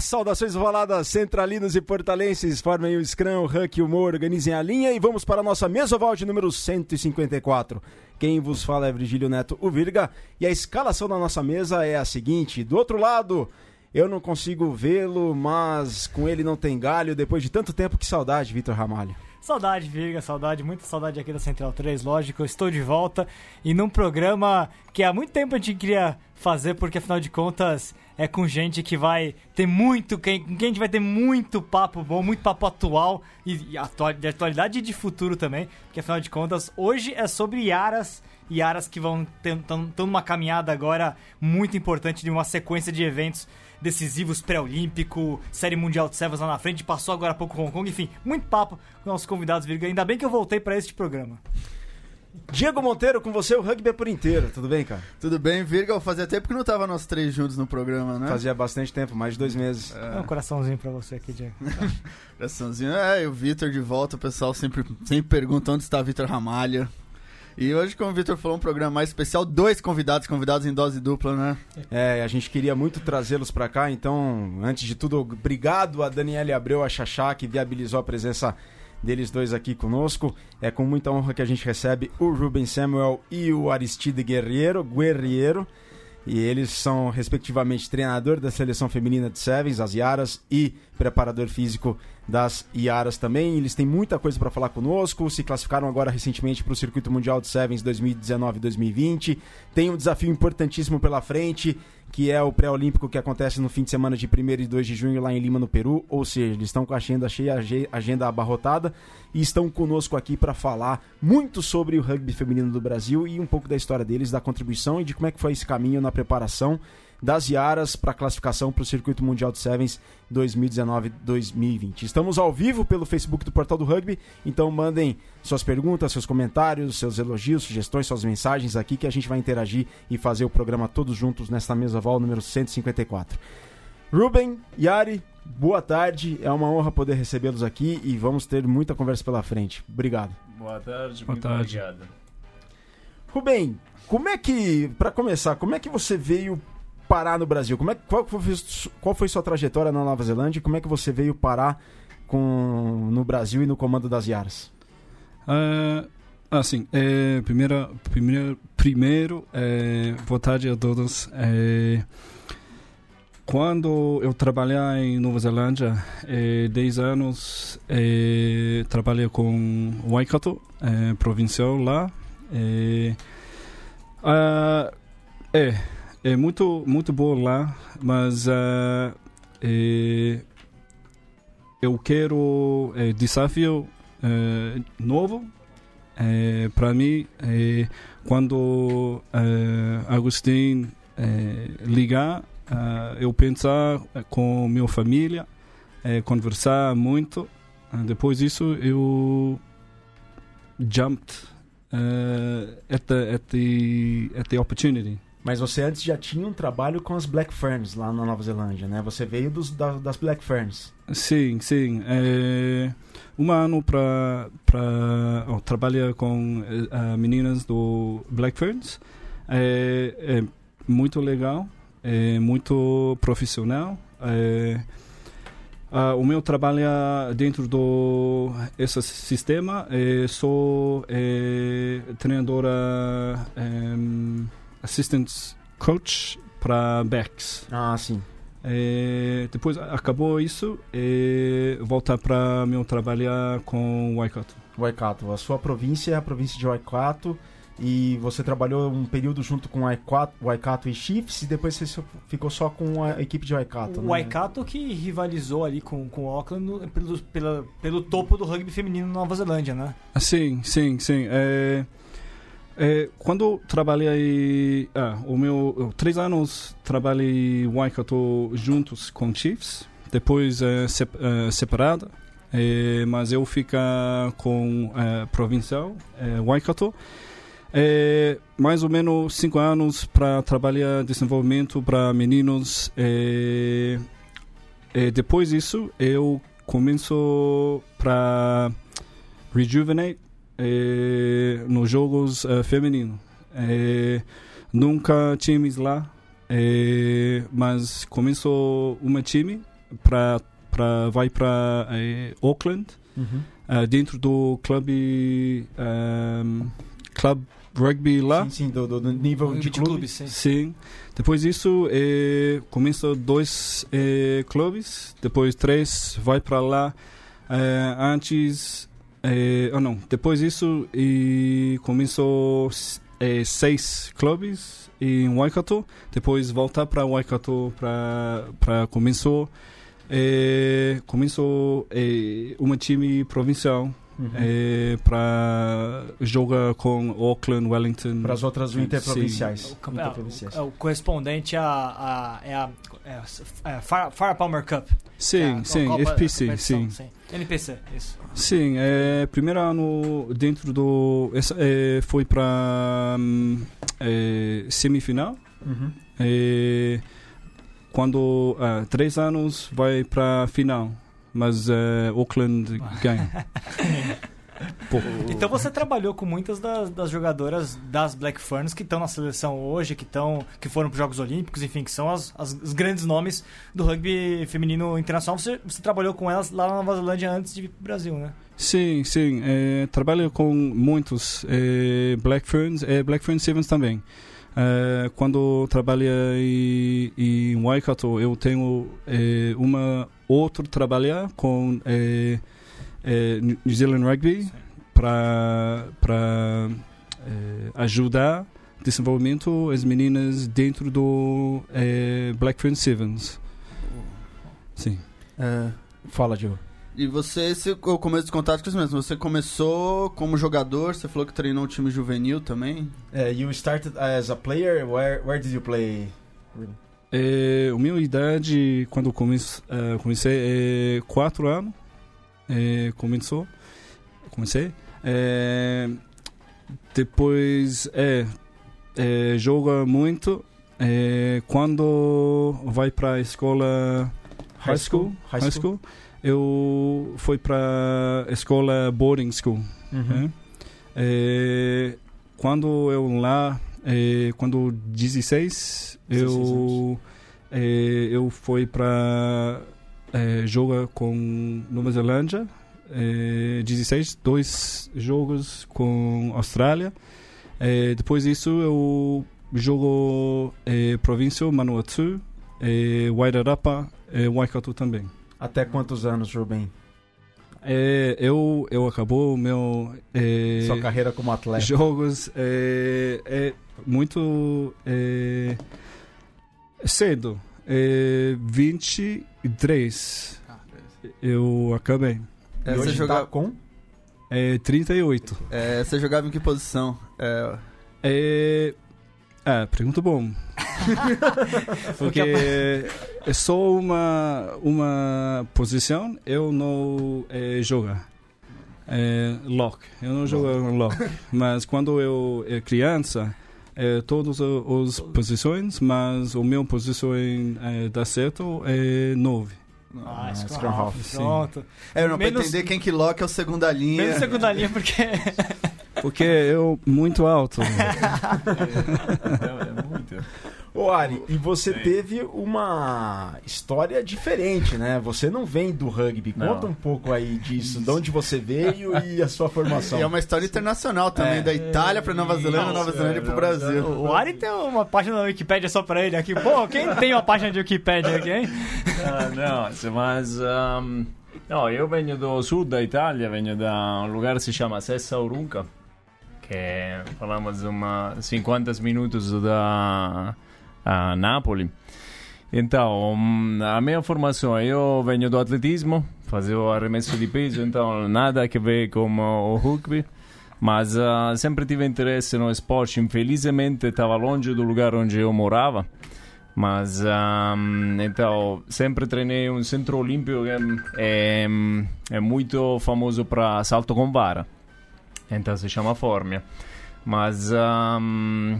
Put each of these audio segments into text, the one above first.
Saudações ovaladas centralinos e portalenses. Formem o Scrum, o Huck e o Mo, organizem a linha e vamos para a nossa mesa oval de número 154. Quem vos fala é Virgílio Neto, o Virga, e a escalação da nossa mesa é a seguinte: do outro lado, eu não consigo vê-lo, mas com ele não tem galho. Depois de tanto tempo, que saudade, Vitor Ramalho. Saudade, Virga, saudade, muita saudade aqui da Central 3, lógico, eu estou de volta e num programa que há muito tempo a gente queria fazer, porque afinal de contas é com gente que vai ter muito, quem, quem a gente vai ter muito papo bom, muito papo atual e, e atual, de atualidade e de futuro também, porque afinal de contas hoje é sobre Yaras, Yaras que vão estão numa caminhada agora muito importante de uma sequência de eventos decisivos pré-olímpico, Série Mundial de Sevens lá na frente, passou agora há pouco Hong Kong, enfim, muito papo com nossos convidados, Virga. Ainda bem que eu voltei para este programa. Diego Monteiro, com você o rugby é por inteiro, tudo bem, cara? Tudo bem, Virga. Fazia tempo que não tava nós três juntos no programa, né? Fazia bastante tempo, mais de dois meses. É. Um coraçãozinho pra você aqui, Diego. coraçãozinho. É, e o Vitor de volta, o pessoal sempre, sempre pergunta onde está Vitor Ramalha. E hoje, como o Vitor falou, um programa mais especial, dois convidados, convidados em dose dupla, né? É, a gente queria muito trazê-los para cá, então, antes de tudo, obrigado a Daniela Abreu, a Xaxá, que viabilizou a presença deles dois aqui conosco. É com muita honra que a gente recebe o Ruben Samuel e o Aristide Guerreiro, Guerreiro. E eles são, respectivamente, treinador da seleção feminina de Sevens, as Yaras, e preparador físico das Iaras também. Eles têm muita coisa para falar conosco. Se classificaram agora recentemente para o Circuito Mundial de Sevens 2019-2020. Tem um desafio importantíssimo pela frente, que é o pré-olímpico que acontece no fim de semana de 1 e 2 de junho lá em Lima, no Peru. Ou seja, eles estão com a agenda cheia, agenda abarrotada e estão conosco aqui para falar muito sobre o rugby feminino do Brasil e um pouco da história deles, da contribuição e de como é que foi esse caminho na preparação das Iaras para classificação para o Circuito Mundial de Sevens 2019-2020. Estamos ao vivo pelo Facebook do Portal do Rugby, então mandem suas perguntas, seus comentários, seus elogios, sugestões, suas mensagens aqui que a gente vai interagir e fazer o programa todos juntos nesta mesa val número 154. Ruben, Yari, boa tarde. É uma honra poder recebê-los aqui e vamos ter muita conversa pela frente. Obrigado. Boa tarde, boa muito tarde. obrigado. Ruben, como é que, para começar, como é que você veio parar no Brasil? Como é, qual, foi, qual foi sua trajetória na Nova Zelândia? Como é que você veio parar com, no Brasil e no comando das Yaras? Uh, assim, é, primeira, primeiro, primeiro é, boa tarde a todos. É, quando eu trabalhei em Nova Zelândia, é, 10 anos, é, trabalhei com Waikato, é, provincial lá. É, uh, é é muito muito bom lá, mas uh, é, eu quero é, desafio é, novo. Para mim, quando Agostinho ligar, eu pensar com minha família, conversar muito. depois disso, eu jumped uh, at the at the at the opportunity. Mas você antes já tinha um trabalho com as Black Ferns lá na Nova Zelândia, né? Você veio dos, da, das Black Ferns. Sim, sim. É, um ano para trabalhar com uh, meninas do Black Ferns. É, é, muito legal, é muito profissional. É, uh, o meu trabalho dentro do esse sistema é sou é, treinadora assistant coach para backs. Ah, sim. É, depois acabou isso e voltar para meu trabalhar com Waikato. Waikato. A sua província é a província de Waikato e você trabalhou um período junto com Waikato, Waikato e Chiefs e depois você ficou só com a equipe de Waikato. O né? Waikato que rivalizou ali com, com o Auckland pelo, pela, pelo topo do rugby feminino na Nova Zelândia, né? Sim, sim, sim. É... É, quando trabalhei, ah, o meu três anos trabalhei em Waikato juntos com Chiefs, depois é, sep, é, separada, é, mas eu fica com é, provincial Waikato. Mais ou menos cinco anos para trabalhar desenvolvimento para meninos. Depois disso, eu começo para Rejuvenate é, nos jogos é, femininos. É, nunca times lá, é, mas começou uma time pra, pra, vai para Auckland, Uhum. eh, dentro do clube, um, club rugby lá. Sim, sim, do, do- do nível de de clube. clube, sim. Sim. Depois disso, começa dois eh, clubes, depois três, vai para lá. Eh, antes, eh, oh não, depois disso, e começou eh, seis clubes em Waikato. Depois voltar para Waikato para começou eh, começou eh, uma time provincial Uhum. eh, para jogar com Auckland, Wellington. Para as outras Sim. interprovinciais. O, campe- Interprovinciais. é o correspondente a, a, é a, é a é a Fire, Fire Palmer Cup. Sim, é sim, Copa- FPC, competição, sim. NPC, isso. Sim, é, primeiro ano dentro do. Essa, é, foi para semifinal. Uhum. É, quando. ah, três anos vai para final. Mas é, Auckland ganha. Pô, Então você trabalhou com muitas das, das jogadoras das Black Ferns que estão na seleção hoje, que estão que foram para os Jogos Olímpicos, enfim, que são as, as- os grandes nomes do rugby feminino internacional. Você, você trabalhou com elas lá na Nova Zelândia antes de vir para o Brasil, né? Sim, sim. É, trabalho com muitos é, Black Ferns e Black Fern Sevens também. É, quando trabalho em, em Waikato, eu tenho é, uma outro trabalhar com é, é, New Zealand Rugby para para é, ajudar desenvolvimento as meninas dentro do é, Black Fern Sevens. Sim. É. Fala, Diogo. E você, esse, o começo dos contatos com isso mesmo. Você começou como jogador, você falou que treinou um time juvenil também. Uh, you started as a player. Where, where did you play? É, a minha idade, quando comece, eh, comecei, é 4 anos. É, começou. Comecei. É, depois, é, é, joga muito. É, quando vai para a escola high school, high school, eu fui para a escola boarding school. Uhum. É, É, quando eu lá, é, quando 16, 16 eu é, eu fui para é, jogar com Nova Zelândia, é, 16, dois jogos com Austrália. É, depois disso eu jogo é, província Manawatu, é, Wairarapa, é, Waikato também. Até quantos anos, Rubem? É, eu eu acabou meu é, Sua carreira como atleta. jogos é, é muito é, cedo. É, 23 eu acabei. É, você, hoje joga- tá com? É 38. é, você jogava em que posição? É, É, é pergunta bom. Porque é só uma uma posição eu não é, jogo. É, lock. Eu não jogo lock. Mas quando eu é criança, é, todas as posições, mas o meu posição é, dá certo é 9. Ah, Ah, Scrum Half. Pronto. é não, pra Menos- entender quem que lock é o segunda linha. Menos segunda linha, porque Porque eu muito alto. É, é muito. Ô Ari, e você Sim. teve uma história diferente, né? Você não vem do rugby. Não. Conta um pouco aí disso, de onde você veio e a sua formação. E é uma história internacional também, É. da Itália pra Nova Zelândia, Nova Isso, Zelândia é, pro Nova Brasil. o Ari tem uma página na Wikipédia só pra ele aqui. Pô, quem tem uma página de Wikipédia aqui, hein? Ah, não, mas. ehm, no, io vengo do sud da Italia, vengo da un lugar que se chama Sessa Urunca, che falamos uma 50 minutos da a Napoli. Então, a minha formação, eu venho do atletismo, fazevo arremesso di peso, então nada a ver com o rugby. Mas ah, sempre tive interesse no esporte, infelizmente estava longe do lugar onde eu morava. Mas ahm, então sempre treinei um centro olímpico que é, é muito famoso para salto com vara. Então se chama Formia. Mas ahm,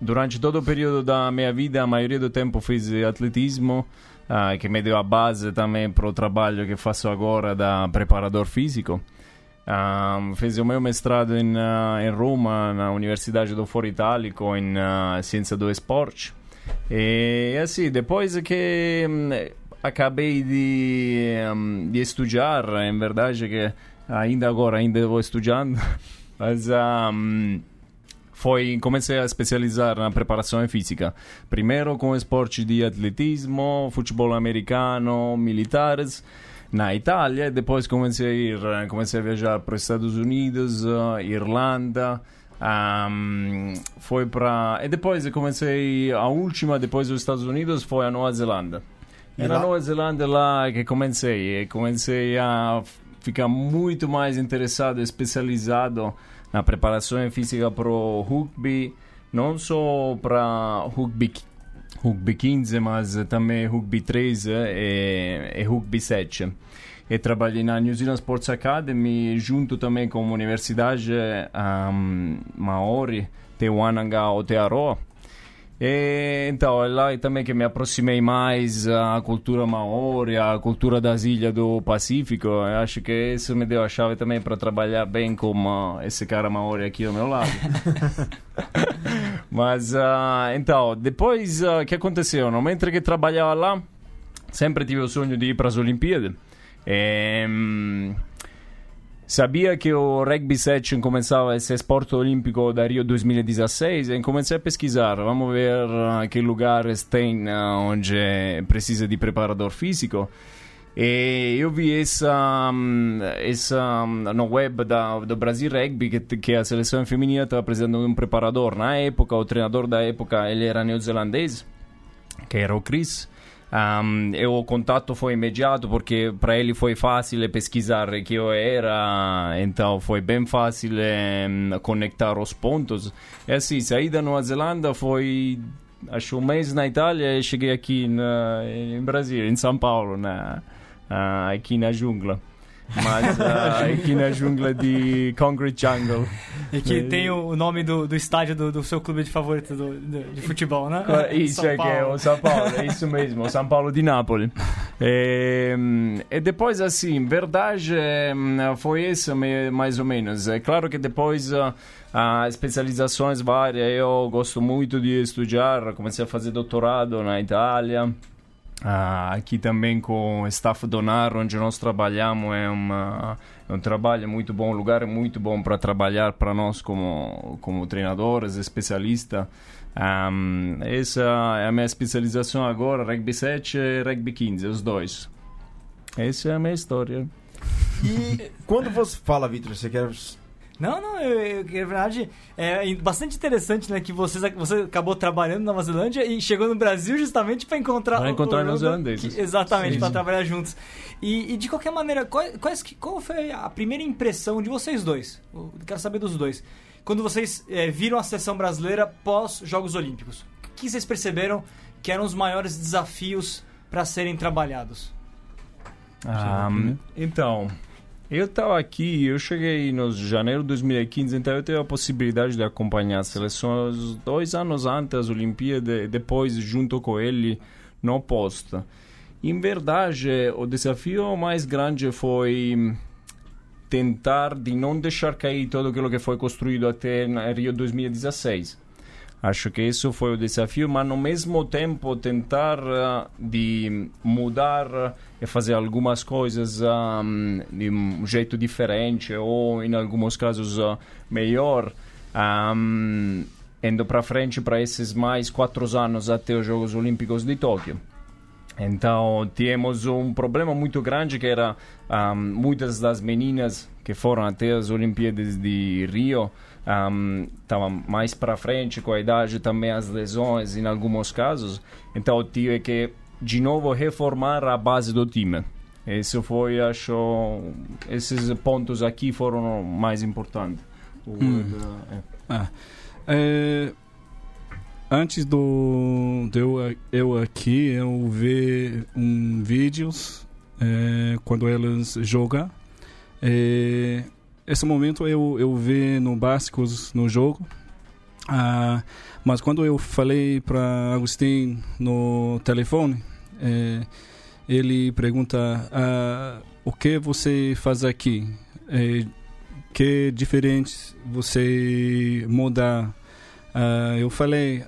durante todo o período da minha vida, a maioria do tempo fiz atletismo, ah, que me deu a base também para o trabalho que faço agora da preparador físico. Um, fiz o meu mestrado em, ah, em Roma, na Universidade do Foro Itálico, em Ciência do Esporte. E assim, depois que hum, acabei de, um, de estudar, em verdade que ainda agora ainda vou estudando, mas um, foi comecei a especializar na preparação física. Primeiro com esportes de atletismo, futebol americano, militares na Itália, depois comecei a ir, comecei a viajar para os Estados Unidos, uh, Irlanda, um, foi para e depois comecei a última depois dos Estados Unidos foi a Nova Zelândia. E, e na Nova Zelândia lá que comecei, e comecei a ficar muito mais interessado, especializado na preparação física para o rugby, não só para rugby rugby 15, mas também rugby 3 e, e rugby 7 e trabalhei na New Zealand Sports Academy junto também com a Universidade um, Maori Te Wananga Aotearoa e, então é lá também que me aproximei mais à cultura maori, à cultura das ilhas do Pacífico. Eu acho que isso me deu a chave também para trabalhar bem com uh, esse cara maori aqui ao meu lado. Mas uh, então, depois o uh, que aconteceu? No momento que trabalhava lá, sempre tive o sonho de ir para as Olimpíadas. E, um, Sabia que o rugby 7 começava a ser esporte olímpico da Rio 2016 e comecei a pesquisar. Vamos ver que lugares tem onde precisa de preparador físico. E eu vi essa, essa no web da, do Brasil Rugby que, a seleção feminina estava de um preparador. Na época, o treinador da época ele era neozelandês, que era o Chris. Um, e o contato foi imediato porque para ele foi fácil pesquisar que eu era, então foi bem fácil um, conectar os pontos. E assim, saí da Nova Zelândia foi acho um mês na Itália e cheguei aqui na, em Brasil, em São Paulo, na, uh, aqui na jungla. Mas uh, aqui na jungla de Concrete Jungle. E que tem o nome do, do estádio do, do seu clube de favorito do, do, de futebol, né? Isso São é Paulo. que é o São Paulo, é isso mesmo, o São Paulo de Nápoles. E, e depois, assim, verdade foi isso mais ou menos. É claro que depois uh, uh, especializações várias, eu gosto muito de estudar, comecei a fazer doutorado na Itália. Ah, aqui também com o staff Donar, onde nós trabalhamos, é, uma, é um trabalho muito bom, um lugar muito bom para trabalhar para nós como, como treinadores, especialistas. Um, essa é a minha especialização agora, rugby 7 e rugby 15, os dois. Essa é a minha história. E quando você fala, Vitor, você quer não, não, eu, eu, na verdade é bastante interessante, né, que você, você acabou trabalhando na Nova Zelândia e chegou no Brasil justamente para encontrar para encontrar os neozelandeses. Exatamente, para trabalhar juntos. E, e, de qualquer maneira, qual, qual, qual foi a primeira impressão de vocês dois? Eu quero saber dos dois. Quando vocês é, viram a seleção brasileira pós Jogos Olímpicos, o que vocês perceberam que eram os maiores desafios para serem trabalhados? Ah, então, eu estava aqui, eu cheguei no janeiro de 2015, então eu tive a possibilidade de acompanhar a seleção dois anos antes das Olimpíadas depois junto com ele no posto. Em verdade, o desafio mais grande foi tentar de não deixar cair tudo aquilo que foi construído até Rio 2016 Acho que isso foi o desafio, mas ao mesmo tempo tentar uh, de mudar uh, e fazer algumas coisas um, de um jeito diferente ou, em alguns casos, uh, melhor. Um, indo para frente para esses mais quatro anos até os Jogos Olímpicos de Tóquio. Então, tínhamos um problema muito grande que era um, muitas das meninas que foram até as Olimpíadas de Rio estava um, mais para frente com a idade também as lesões em alguns casos então tive que de novo reformar a base do time esse foi acho esses pontos aqui foram mais importantes hum. é. Ah, é, antes do de eu, eu aqui eu vi um vídeos é, quando eles jogam é, esse momento eu, eu vi no Básicos no jogo. Ah, mas quando eu falei para Agostinho no telefone, é, ele pergunta ah, o que você faz aqui? É, que diferente você mudar? Ah, eu falei,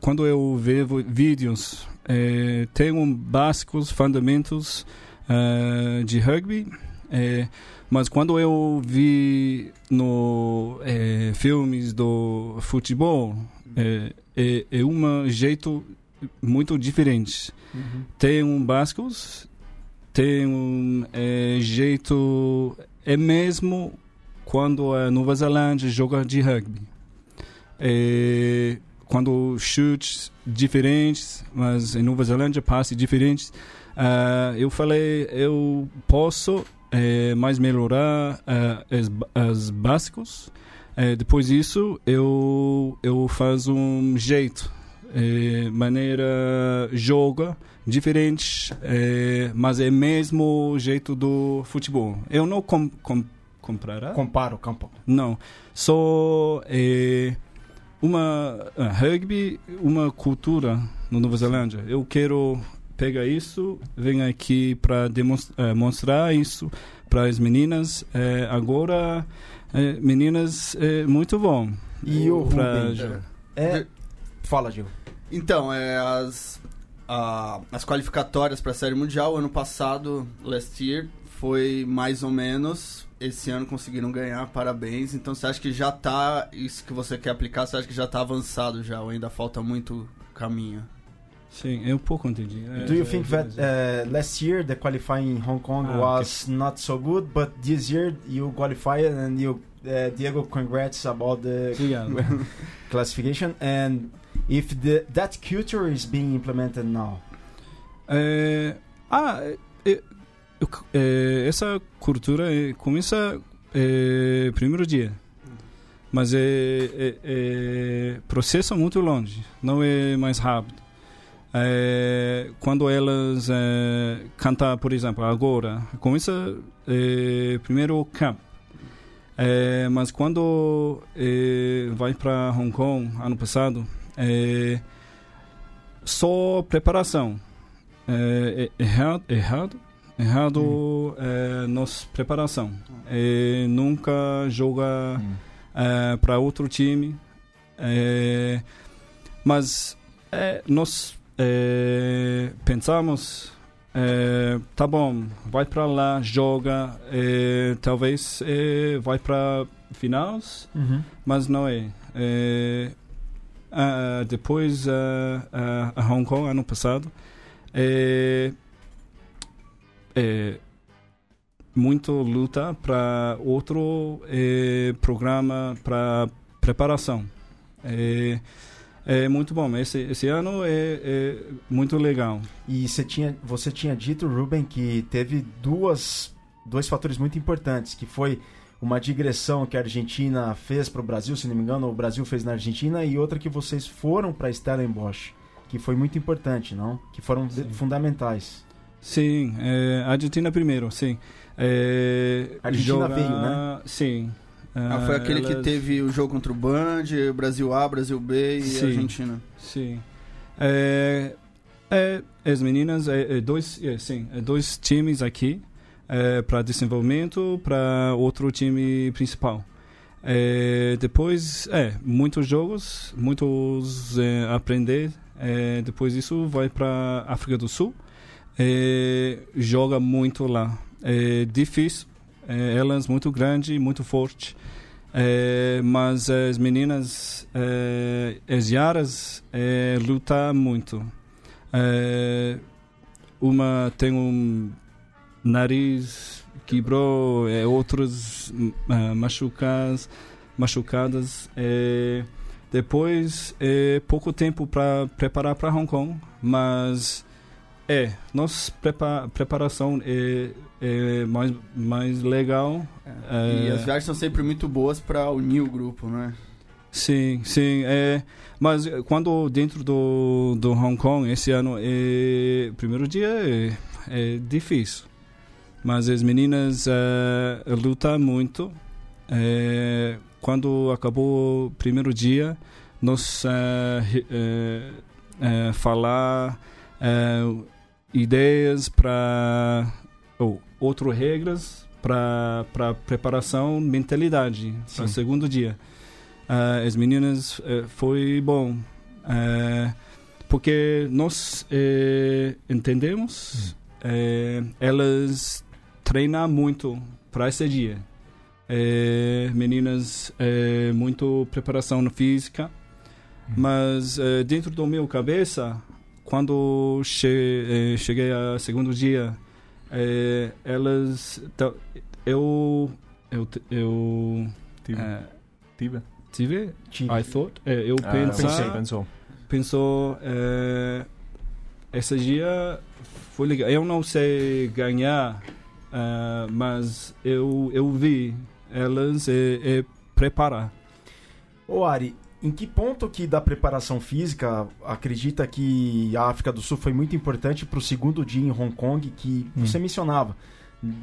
quando eu vejo vídeos é, tenho básicos fundamentos uh, de rugby, mas quando eu vi no é, filmes do futebol é, é, é um jeito muito diferente. Uhum. Tem um básicos, tem um é, jeito é mesmo quando a Nova Zelândia joga de rugby. É, quando chutes diferentes, mas em Nova Zelândia passes diferentes. Uh, eu falei, eu posso é, mais melhorar uh, as, as básicos. É, depois disso, eu eu faço um jeito, é, maneira joga diferente, é, mas é mesmo jeito do futebol. Eu não com, com, comprará? Comparo o campo. Não, só é, uma uh, rugby, uma cultura no Nova Zelândia. Eu quero pegar isso, venho aqui para demonstrar isso para as meninas. É, agora, é, meninas, é muito bom. E o pra Rubem? jogar. É... Fala, Gil. Então, é, as, a- as qualificatórias para a Série Mundial, ano passado, last year, foi mais ou menos. Esse ano conseguiram ganhar, parabéns. Então você acha que já tá. Isso que você quer aplicar, você acha que já tá avançado já, ou ainda falta muito caminho? Sim, eu pouco entendi. É, Do you é, think é, that é. uh, last year the qualifying in Hong Kong Ah, was not so good, but this year you qualified and you, uh, Diego, congrats about the classification and if the that culture is being implemented now. É, ah, é, é, é, essa cultura é, começa é, primeiro dia, mas é, é, é processo muito longe, não é mais rápido. É, quando elas é, cantam, por exemplo, agora, começa é, primeiro camp. É, mas quando vai para Hong Kong ano passado, só preparação. É, é errado, errado, errado é, nossa preparação. Nunca joga Hum. para outro time. Mas é, nós é, pensamos, é, tá bom, vai para lá, joga, é, talvez vai para finais, mas não é. Ah, depois ah, a Hong Kong ano passado muito luta para outro programa para preparação é, muito bom esse esse ano é, é muito legal E você tinha, você tinha dito, Ruben, que teve duas, dois fatores muito importantes, que foi uma digressão que a Argentina fez para o Brasil, se não me engano, o Brasil fez na Argentina, e outra que vocês foram para Stellenbosch, que foi muito importante, não? Que foram Sim. fundamentais. sim é, Argentina primeiro sim é, A Argentina veio, né? sim Ah, foi aquele que elas- teve o jogo contra o Band, Brasil A, Brasil B e Sim. Argentina. Sim. É, é, as meninas, é, é dois, é, sim, é dois times aqui para desenvolvimento, para outro time principal. É, depois, é, muitos jogos, muitos é, aprender. É, depois isso vai para África do Sul. É, joga muito lá. É difícil. É, elas muito grande, muito forte. É, mas as meninas, é, as Yaras, é, lutam muito. É, uma tem um nariz quebrou, é, outros ah, machucadas, machucadas. É, depois, é pouco tempo para preparar para Hong Kong, mas é, nossa prepa preparação é, é mais, mais legal. E É, as viagens são sempre muito boas para unir o grupo, né? Sim, sim. É, mas quando dentro do, do Hong Kong, esse ano, é, primeiro dia é, é difícil. Mas as meninas eh, lutam muito. É, quando acabou o primeiro dia, nós re- eh, eh, falar eh, ideias para ou outras regras para para preparação mentalidade para segundo dia. Ah, as meninas eh, foi bom. Eh, porque nós eh, entendemos, elas treinam muito para esse dia. Meninas, muito preparação física, mas eh, dentro do meu cabeça, quando che eh, cheguei ao segundo dia, eh, elas, eu, eu, eu Tive. eh, Tive. tive, Tive. I thought, eh, eu Ah, pensar, pensei, pensou. pensou eh, esse dia foi legal. Eu não sei ganhar, eh, mas eu eu vi elas e, e preparar. Ô Ari, em que ponto que da preparação física acredita que a África do Sul foi muito importante para o segundo dia em Hong Kong que você mencionava?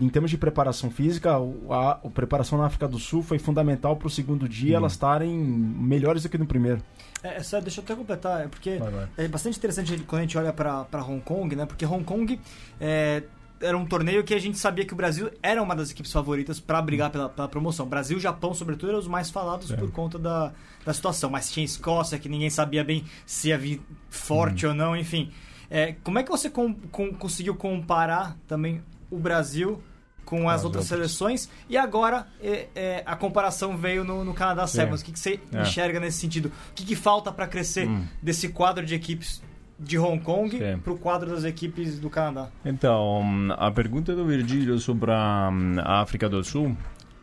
Em termos de preparação física, a, a preparação na África do Sul foi fundamental para o segundo dia elas estarem melhores do que no primeiro. É, é só, deixa eu até completar, é porque Vai, vai. é bastante interessante quando a gente olha pra Hong Kong, né? Porque Hong Kong é, era um torneio que a gente sabia que o Brasil era uma das equipes favoritas pra brigar pela, pela promoção. Brasil e Japão, sobretudo, eram os mais falados É. por conta da, da situação. Mas tinha Escócia, que ninguém sabia bem se ia vir forte ou não, enfim. É, como é que você com- com- conseguiu comparar também o Brasil com as as outras outras. seleções? E agora é, é, a comparação veio no, no Canadá Sevens. O que, que você É. enxerga nesse sentido? O que, que falta pra crescer Hum. desse quadro de equipes de Hong Kong Sim. pro quadro das equipes do Canadá? Então, a pergunta do Virgílio sobre a, a África do Sul.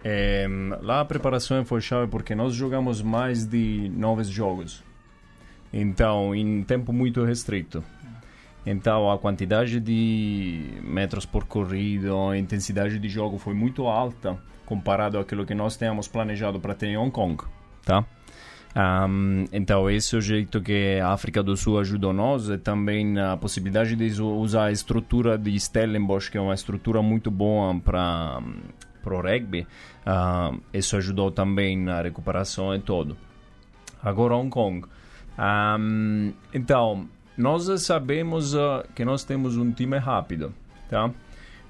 É, lá a preparação foi chave porque nós jogamos mais de nove jogos. Então, em tempo muito restrito. Então, a quantidade de metros por corrido, a intensidade de jogo foi muito alta comparado àquilo que nós tínhamos planejado para ter em Hong Kong, tá? Ahm, então, esse é o jeito que a África do Sul ajudou nós e também a possibilidade de usa- usar a estrutura de Stellenbosch, que é uma estrutura muito boa para o rugby. Isso ajudou também na recuperação e tudo. Agora, Hong Kong. Ahm, então, nós sabemos ah, que nós temos um time rápido, tá?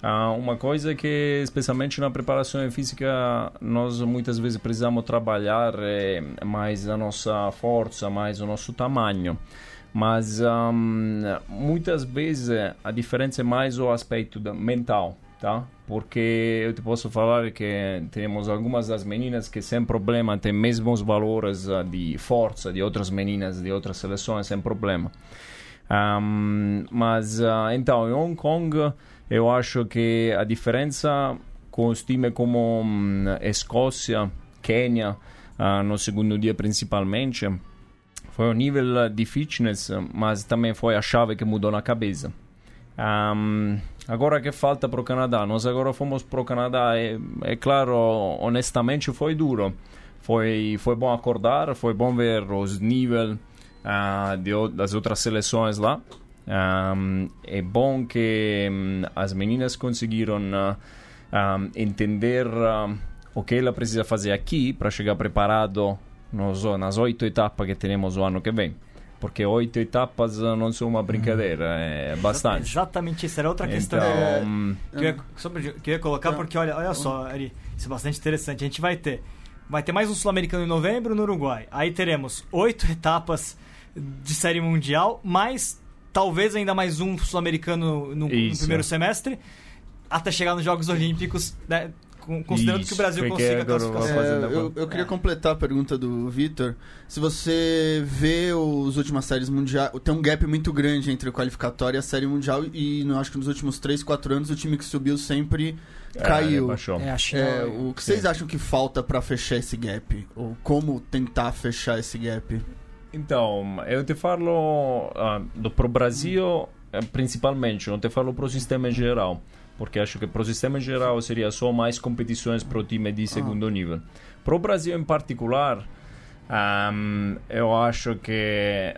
Ah, uma coisa que, especialmente na preparação física, nós muitas vezes precisamos trabalhar é, mais a nossa força, mais o nosso tamanho. Mas ahm, muitas vezes a diferença é mais o aspecto mental, tá? Porque eu te posso falar que temos algumas das meninas que sem problema têm mesmos valores ah, de força de outras meninas de outras seleções sem problema. Ahm, mas ah, então em Hong Kong eu acho que a diferença com os times como hum, Escócia, Quênia, ah, no segundo dia principalmente, foi o nível de fitness, mas também foi a chave que mudou na cabeça. Ahm, agora que falta para o Canadá, nós agora fomos para o Canadá, é, é claro, honestamente foi duro. Foi, foi bom acordar, foi bom ver os níveis ah, de o- das outras seleções lá. Ahm, é bom que hum, as meninas conseguiram ah, ah, entender ah, o que ela precisa fazer aqui para chegar preparado nos, nas oito etapas que temos o ano que vem. Porque oito etapas ah, não são uma brincadeira, é bastante. Exatamente isso, era outra questão Então, que eu ia, sobre, que eu ia colocar, Não. porque olha, olha só, Ari, isso é bastante interessante. A gente vai ter. Vai ter mais um Sul-Americano em novembro no Uruguai. Aí teremos oito etapas de série mundial, mais talvez ainda mais um Sul-Americano no, no Isso. primeiro semestre, até chegar nos Jogos Olímpicos, né, considerando que o Isso, Brasil consiga a agora classificação. É, da eu, eu queria É. completar a pergunta do Vitor. Se você vê os últimas séries mundiais, tem um gap muito grande entre a qualificatória e a série mundial e eu acho que nos últimos 3, 4 anos o time que subiu sempre caiu. É, baixou. É, a É, o que vocês acham que falta pra fechar esse gap? Ou como tentar fechar esse gap? Então, eu te falo ah, do pro Brasil eh, principalmente, não te falo pro sistema em geral, porque acho que pro sistema em geral seria só mais competições pro time de segundo nível. Pro Brasil em particular, ahm, eu acho que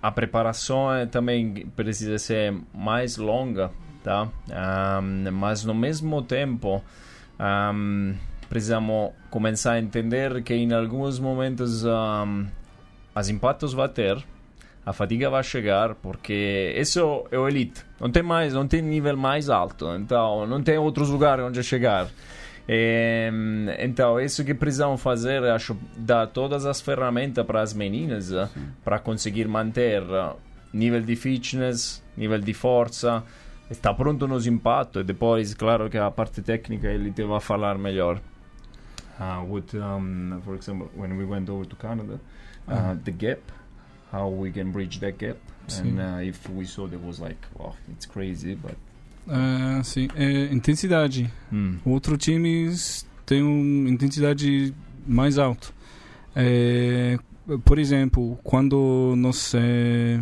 a preparação eh, também precisa ser mais longa, tá? Ahm, mas no mesmo tempo, ahm, precisamos começar a entender que em alguns momentos ahm, os impactos vai ter, a fadiga vai chegar, porque isso é o elite. Não tem mais, não tem nível mais alto, então não tem outros lugares onde chegar. Eh, então, isso que precisamos fazer, acho, dar todas as ferramentas para as meninas eh, para conseguir manter eh, nível de fitness, nível de força, está pronto nos impactos e depois, claro que a parte técnica ele te vai falar melhor. Uh, with, um, for example, when we went over to Canada, uh, Uh-huh. the gap, how we can bridge that gap, Sim. and uh, if we saw that was like, oh, it's crazy, but Ah, sim, é intensidade. hmm. Outros times têm uma intensidade mais alta. É, por exemplo, quando nós é,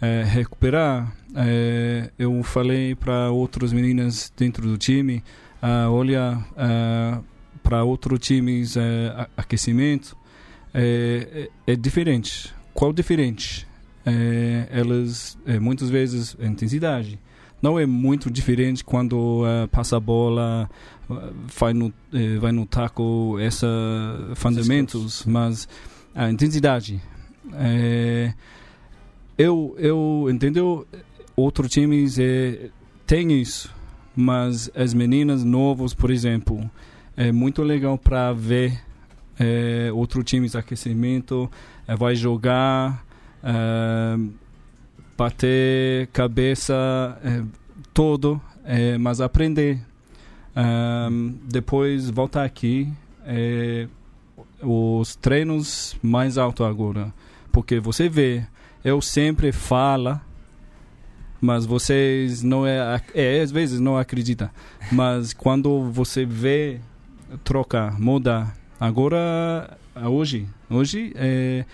é, recuperar, é, eu falei para outras meninas dentro do time, ah, olha para outros times é, aquecimento é, é, é diferente. Qual diferente? É, elas é, muitas vezes a intensidade não é muito diferente quando eh, passa a bola, eh, vai no, eh, vai no taco, esses fundamentos, mas a intensidade. eh, eu, eu entendo, outros times eh, têm isso, mas as meninas novas, por exemplo, é muito legal para ver eh, outros times aquecimento, eh, vai jogar, eh, bater cabeça eh, todo, eh, mas aprender. Ahn, depois voltar aqui, os treinos mais alto agora, porque você vê, eu sempre falo, mas vocês não é, é às vezes não acreditam, mas quando você vê trocar, mudar, agora hoje, hoje é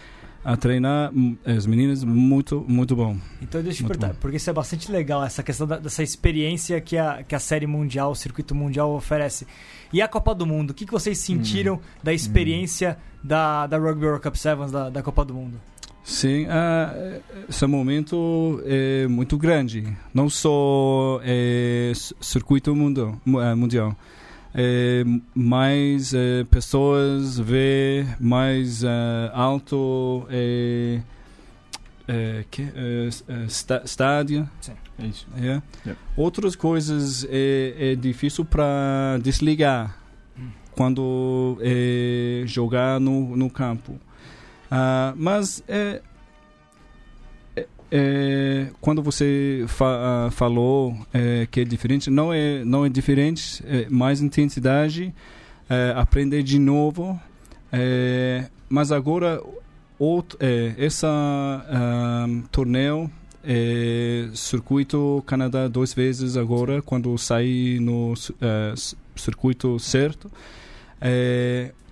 a treinar hum, as meninas muito muito bom. Então deixa eu te Muito perguntar, bom. porque isso é bastante legal, essa questão da- dessa experiência que a, que a série mundial, o circuito mundial oferece. E a Copa do Mundo, o que, que vocês sentiram da experiência da, da Rugby World Cup Sevens, da, da Copa do Mundo? Sim, ah, esse momento é muito grande. Não só é, circuito mundo, mu- ah, mundial. É, mais é, pessoas vê mais ah, alto é, é, que, é, é, estádio. É isso. É. Yeah. Outras coisas é, é difícil para desligar quando é jogar no, no campo. Ah, mas é, é- quando você fa- ah, falou é, que é diferente, não é não é diferente, é mais intensidade, é, aprender de novo. é, mas agora outro, é, essa ah, torneio é, circuito Canadá duas vezes agora quando sair no circuito certo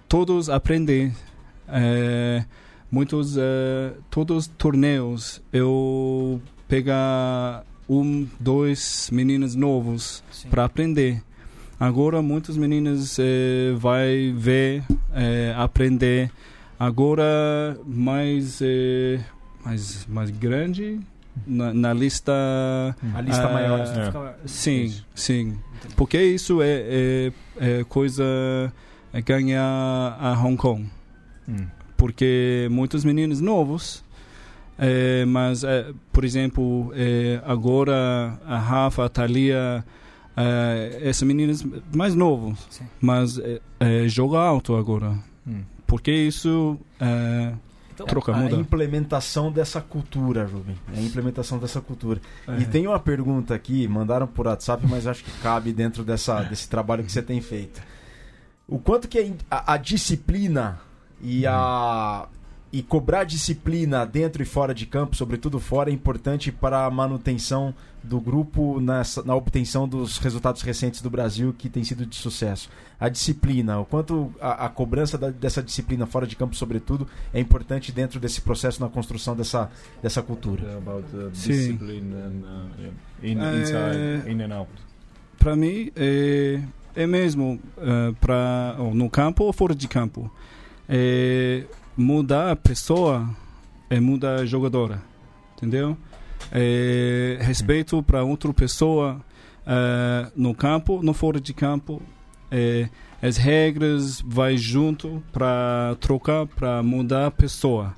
todos aprender é, muitos eh, todos torneios eu pegar um dois meninos novos para aprender agora muitas meninas eh, vai ver eh, aprender agora mais eh, mais mais grande na, na lista A lista Ah, maior. é. Fica- sim sim porque isso é, é, é coisa é ganhar a Hong Kong Hmm. Porque muitos meninos novos é, mas é, por exemplo é, agora a Rafa a Thalia esses meninos mais novos Sim. mas é, joga alto agora Hmm. porque isso é, Então, troca a muda implementação dessa cultura, Rubem. A implementação dessa cultura. É. E tem uma pergunta aqui, mandaram por WhatsApp, mas acho que cabe dentro dessa, desse trabalho que você tem feito. O quanto que a, a disciplina e a e cobrar disciplina dentro e fora de campo, sobretudo fora, é importante para a manutenção do grupo nessa, na obtenção dos resultados recentes do Brasil que tem sido de sucesso. A disciplina, o quanto a, a cobrança da- dessa disciplina fora de campo, sobretudo, é importante dentro desse processo na construção dessa, dessa cultura. Uh, Sim. discipline and uh, para mim é, é mesmo para no campo ou fora de campo é, mudar a pessoa é mudar a jogadora entendeu? É, respeito para outra pessoa eh, no campo no fora de campo é, as regras vai junto para trocar para mudar a pessoa.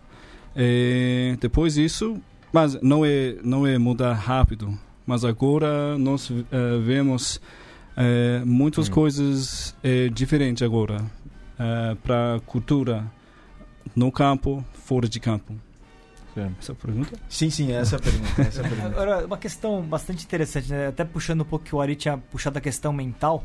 É, depois disso mas não é não é mudar rápido mas agora nós eh, vemos muitas Hum. coisas diferentes agora para a cultura no campo fora de campo Sim. Essa pergunta? Sim, sim, essa é a pergunta. Essa é a pergunta. Agora, uma questão bastante interessante, né? até puxando um pouco que o Ari tinha puxado a questão mental.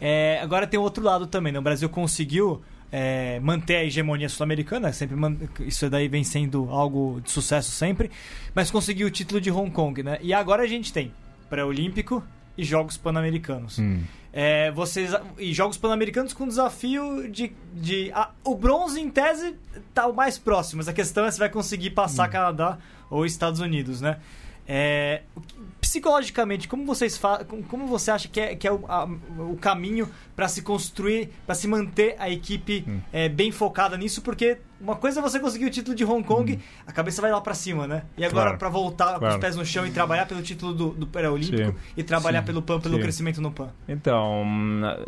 É, agora tem o outro lado também, né? O Brasil conseguiu é, manter a hegemonia sul-americana, sempre man- isso daí vem sendo algo de sucesso sempre, mas conseguiu o título de Hong Kong, né? E agora a gente tem pré-olímpico e Jogos Pan-Americanos. Hum. É, vocês e Jogos Pan-Americanos com desafio de, de ah, o bronze em tese tá o mais próximo, mas a questão é se vai conseguir passar Canadá ou Estados Unidos, né? É, psicologicamente, como vocês como- você acha que é, que é o, a- o caminho para se construir, para se manter a equipe é, bem focada nisso? Porque uma coisa é você conseguir o título de Hong Kong, a cabeça vai lá para cima, né? E agora Claro. para voltar com os Claro. pés no chão e trabalhar pelo título do, do pré-olímpico e trabalhar Sim. pelo PAN, pelo Sim. crescimento no PAN. Então,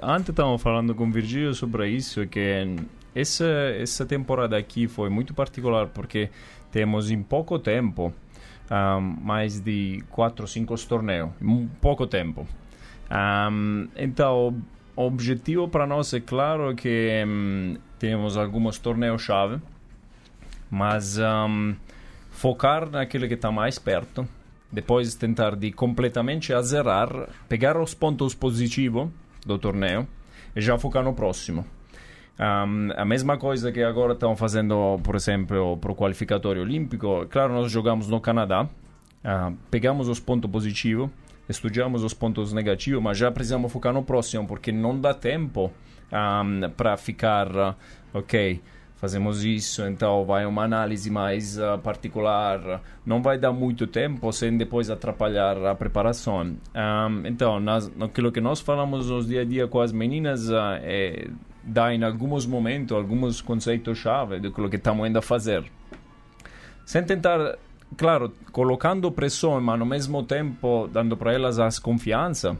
antes estávamos falando com Virgílio sobre isso, que essa, essa temporada aqui foi muito particular porque temos em pouco tempo ah, mais de 4 ou 5 torneios, em pouco tempo. Ah, então, o objetivo para nós é claro que hum, temos alguns torneios-chave, mas hum, focar naquilo que está mais perto, depois tentar de completamente a zerar, pegar os pontos positivos do torneio e já focar no próximo. Um, a mesma coisa que agora estão fazendo, por exemplo, para o qualificatório olímpico. Claro, nós jogamos no Canadá, ah, pegamos os pontos positivos, estudamos os pontos negativos, mas já precisamos focar no próximo, porque não dá tempo para ficar, ah, ok, fazemos isso, então vai uma análise mais ah, particular, não vai dar muito tempo sem depois atrapalhar a preparação. Ahm, então, nas, naquilo que nós falamos nos dia a dia com as meninas, ah, é dar em alguns momentos alguns conceitos-chave daquilo que estamos ainda a fazer. Sem tentar, claro, colocando pressão, mas ao mesmo tempo dando para elas a confiança,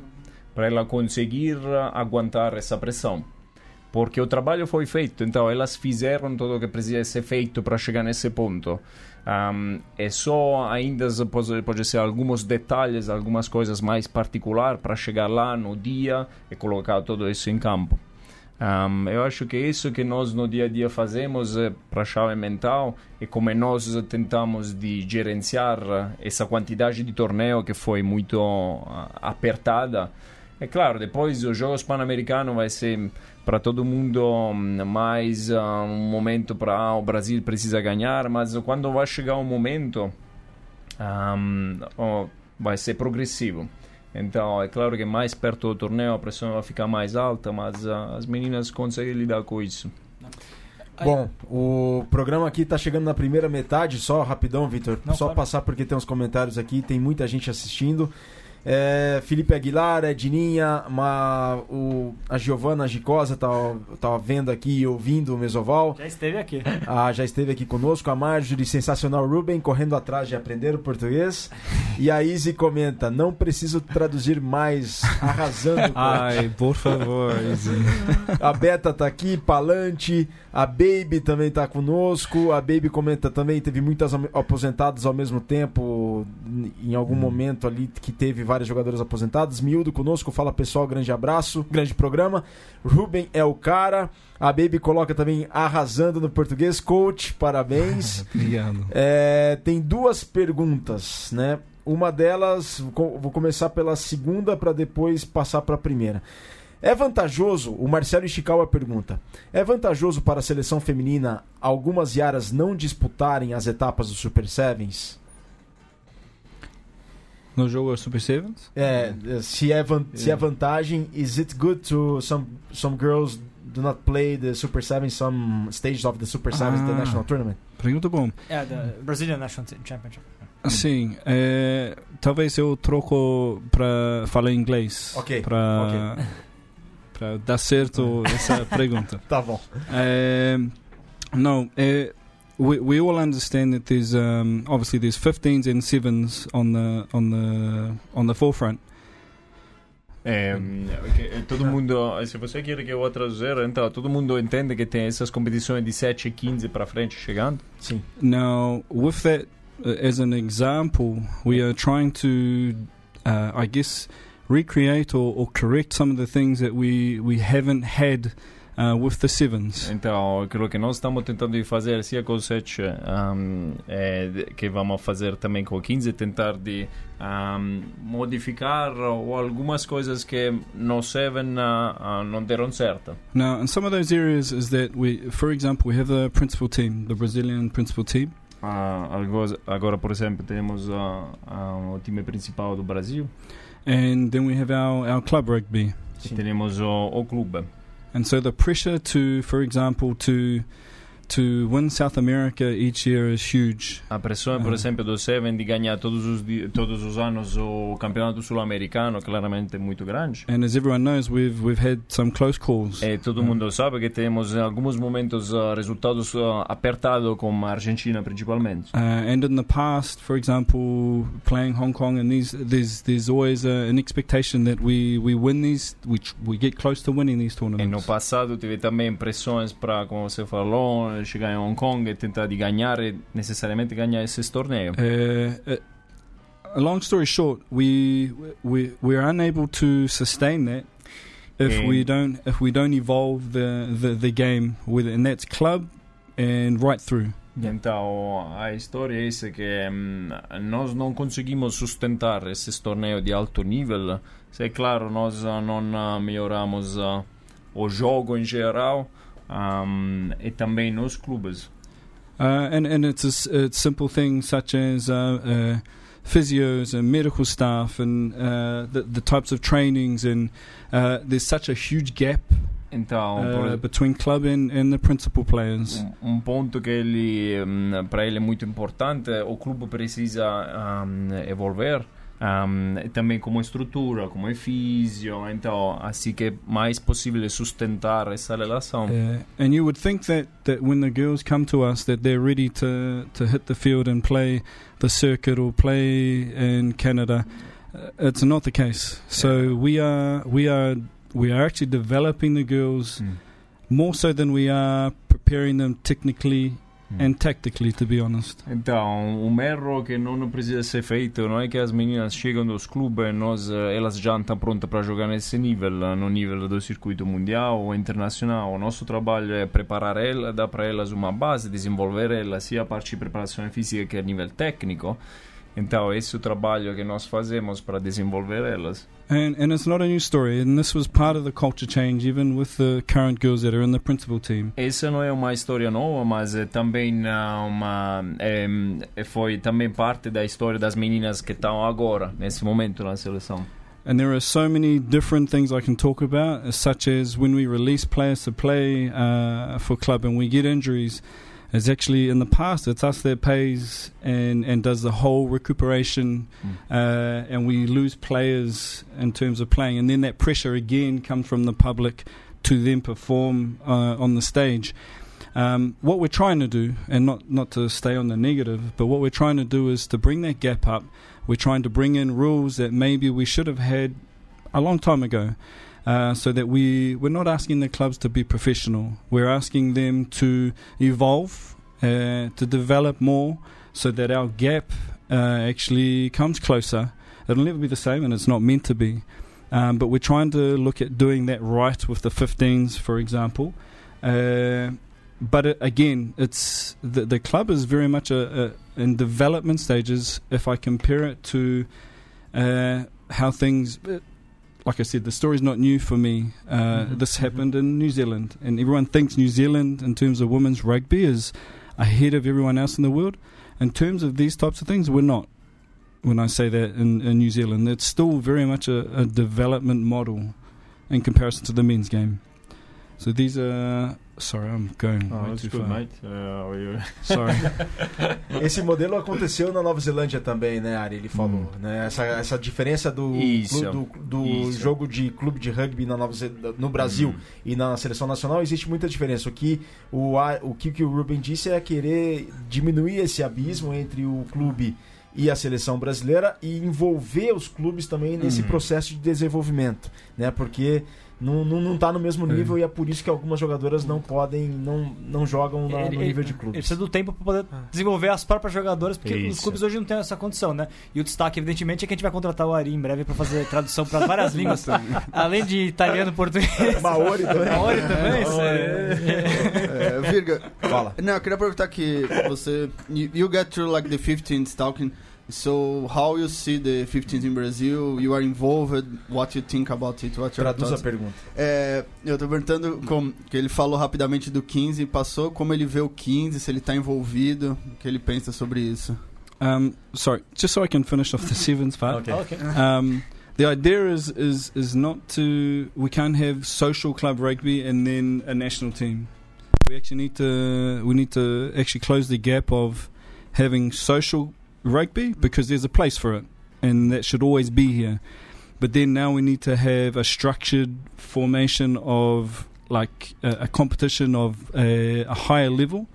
para ela conseguir aguentar essa pressão porque o trabalho foi feito, então elas fizeram tudo o que precisa ser feito para chegar nesse ponto. Um, é só ainda pode, pode ser alguns detalhes, algumas coisas mais particulares para chegar lá no dia e colocar tudo isso em campo. Um, eu acho que isso que nós no dia a dia fazemos é para a chave mental e como nós tentamos de gerenciar essa quantidade de torneio que foi muito ah, apertada. É claro, depois os Jogos Pan-Americanos vai ser para todo mundo hum, mais ah, um momento para o Brasil precisa ganhar, mas quando vai chegar um momento oh, vai ser progressivo. Então, é claro que mais perto do torneio a pressão vai ficar mais alta, mas ah, as meninas conseguem lidar com isso. Bom, o programa aqui tá chegando na primeira metade, só rapidão, Vitor. Só claro. passar porque tem uns comentários aqui, tem muita gente assistindo. É, Felipe Aguilar, Edninha, uma, o, a Giovana Gicosa tá, tá vendo aqui e ouvindo o Mesoval. Já esteve aqui. Ah, já esteve aqui conosco. A Marjorie, sensacional Ruben, correndo atrás de aprender o português. E a Izzy comenta: não preciso traduzir mais, arrasando. Ai, por favor, Izzy. A Beta tá aqui, Palante, a Baby também tá conosco. A Baby comenta também, teve muitas aposentadas ao mesmo tempo, em algum momento ali que teve vários jogadores aposentados. Miúdo conosco, fala pessoal, grande abraço, grande programa. Ruben é o cara. A Baby coloca também arrasando no português. Coach, parabéns. É, tem duas perguntas, né? Uma delas, vou começar pela segunda para depois passar para a primeira. É vantajoso, o Marcelo Ishikawa pergunta, é vantajoso para a seleção feminina algumas Yaras não disputarem as etapas do Super Sevens? No jogo Super Sevens? É, se é, van- se é vantagem, is it good to some, some girls do not play the Super Sevens, some stages of the Super Sevens, the Ah. National Tournament? Pergunta bom. É, da Brazilian National Championship. Sim, é, talvez eu troco para falar inglês. Ok, Para para dar certo essa pergunta. Tá bom. Um, no, uh, we we all understand that there's um, obviously there's 15s and 7s on the on the on the forefront. É, todo mundo, se você quer que eu vou traduzir, então todo mundo entende que tem essas competições de 7 e 15 para frente chegando. Sim. Now, with that uh, as an example, we are trying to, uh, I guess, recreate or, or correct some of the things that we we haven't had uh, with the sevens. Então, aquilo que nós estamos tentando fazer, com o 7, um, é, que vamos fazer também com o 15, tentar de um, modificar ou algumas coisas que no 7 uh, uh, não deram certo. Now, in some of those areas, is that we, for example, we have the principal team, the Brazilian principal team, Ah, algo- agora, por exemplo, temos ah, ah, o time principal do Brasil and then we have our, our club rugby. e temos o, o clube. And so the pressure to, for example, to to win South America each year is huge. A pressão, por Ah. exemplo, do Seven de ganhar todos os, todos os anos o campeonato sul-americano, claramente é muito grande. And as everyone knows, we've we've had some close calls. E todo mundo sabe que temos em alguns momentos ah, resultados ah, apertados com a Argentina principalmente. Uh, and in the past, for example, playing Hong Kong, and these there's there's always uh, an expectation that we, we win these, we we get close to winning these E no tournaments. passado tive também pressões para, como você falou, chegar em Hong Kong e tentar de ganhar, e necessariamente ganhar esses torneios. Uh, uh, a long story short, we we we are unable to sustain that if And- we don't if we don't evolve the, the, the game with and that's club and right through. Então, a história é essa que hum, nós não conseguimos sustentar esses torneios de alto nível. Se é claro, nós não melhoramos ah, o jogo em geral hum, e também nos clubes. Uh, and and it's a, s- it's simple things such as uh, uh, physios and medical staff and uh, the the types of trainings and uh, there's such a huge gap Então, uh, between club and, and the principal players. um, um ponto que ele, hum, para ele é muito importante, o clube precisa hum, evolver. Hum, e também como estrutura, como é físio, então assim que é mais possível sustentar essa relação. Uh, and you would think that, that when the girls come to us that they're ready to, to hit the field and play the circuit or play in Canada. Uh, it's not the case. So we are we are we are actually developing the girls Hum. more so than we are preparing them technically. And tactically, to be honest. Então, um erro que não precisa ser feito não é que as meninas chegam dos clubes e nós, elas já estão prontas para jogar nesse nível, no nível do circuito mundial ou internacional. O nosso trabalho é preparar elas, dar para elas uma base, desenvolver elas, sia a parte de preparação física que a nível técnico. Então, esse é o trabalho que nós fazemos para desenvolver elas. And and it's not a new story. And this was part of the culture change, even with the current girls that are in the principal team. Essa não é uma história nova, mas é também ah, uma é, foi também parte da história das meninas que estão agora nesse momento na seleção. And there are so many different things I can talk about, such as when we release players to play uh, for club and we get injuries. It's actually in the past it's us that pays and, and does the whole recuperation, uh, and we lose players in terms of playing, and then that pressure again comes from the public to then perform uh, on the stage. Um, what we're trying to do, and not not to stay on the negative, but what we're trying to do is to bring that gap up. We're trying to bring in rules that maybe we should have had a long time ago. Uh, so that we we're not asking the clubs to be professional. We're asking them to evolve, uh, to develop more, so that our gap uh, actually comes closer. It'll never be the same, and it's not meant to be. Um, but we're trying to look at doing that right with the 15s, for example. Uh, but it, again, it's the, the club is very much a, a, in development stages. If I compare it to uh, how things, like I said, the story's not new for me. Uh, Mhm, This mhm. happened in New Zealand, and everyone thinks New Zealand, in terms of women's rugby, is ahead of everyone else in the world. In terms of these types of things, we're not. When I say that in, in New Zealand, it's still very much a, a development model in comparison to the men's game. So these are. Sorry, I'm going Oh, way too far. Sorry. Esse modelo aconteceu na Nova Zelândia também, né, Ari? Ele falou, Hum. né? Essa, essa diferença do, Isso. do, do Isso. jogo de clube de rugby na Nova Ze- no Brasil Hum. e na seleção nacional existe muita diferença. O que o, A- o que que o Ruben disse é querer diminuir esse abismo entre o clube e a seleção brasileira e envolver os clubes também nesse Uhum. processo de desenvolvimento, né? Porque não, não, não tá no mesmo nível e é por isso que algumas jogadoras não podem, não, não jogam na- no nível de Ele clubes. precisa do tempo para poder desenvolver as próprias jogadoras, porque os Isso. clubes hoje não têm essa condição, né? E o destaque, evidentemente, é que a gente vai contratar o Ari em breve para fazer tradução para várias línguas, além de italiano, português. Maori também. Maori também? isso É, Virga, Fala. não, eu queria perguntar que você, you, you get through like the 15th talking, so how you see the 15th in Brazil? You are involved. What you think about it? What your Traduz a pergunta. É, eu tô perguntando como, que ele falou rapidamente do 15 e passou, como ele vê o 15, se ele tá envolvido, o que ele pensa sobre isso. Um, sorry, just so I can finish off the sevens part. Ok. Ok. Um, the idea is, is is not to we can't have social club rugby and then a national team. We actually need to we need to actually close the gap of having social rugby because there's a place for it and that should always be here. But then now we need to have a structured formation of like a, a competition of a, a higher level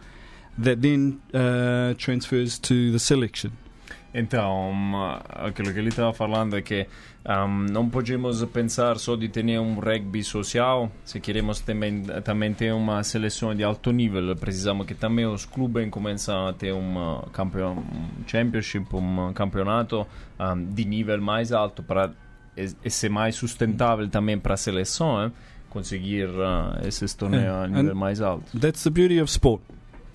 that then uh, transfers to the selection. Então, aquilo que ele estava falando é que um, não podemos pensar só de ter um rugby social, se queremos também, também ter uma seleção de alto nível, precisamos que também os clubes comecem a ter um, campeon, um championship, um campeonato um, de nível mais alto para ser mais sustentável também para a seleção, eh, conseguir uh, esses torneios a nível mais alto. That's the beauty of sport.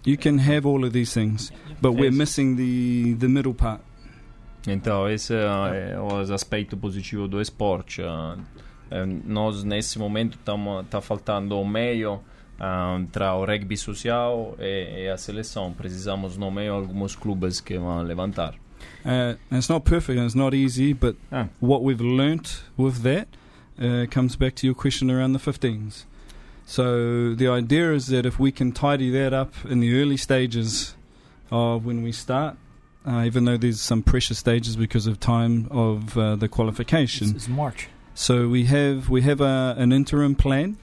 You can have all of these things, but we're missing the the middle part. Então, esse é, é o aspecto positivo do esporte. ah, eh, nós, nesse momento, estamos tá faltando o meio ah, tra o rugby social e, e a seleção. Precisamos no meio alguns clubes que vão levantar. Uh, it's not perfect and it's not easy, but Ah. what we've learnt with that uh, comes back to your question around the 15s. So the idea is that if we can tidy that up in the early stages of when we start, uh, even though there's some pressure stages because of time of uh, the qualification, It's, it's March. So we have we have a, an interim plan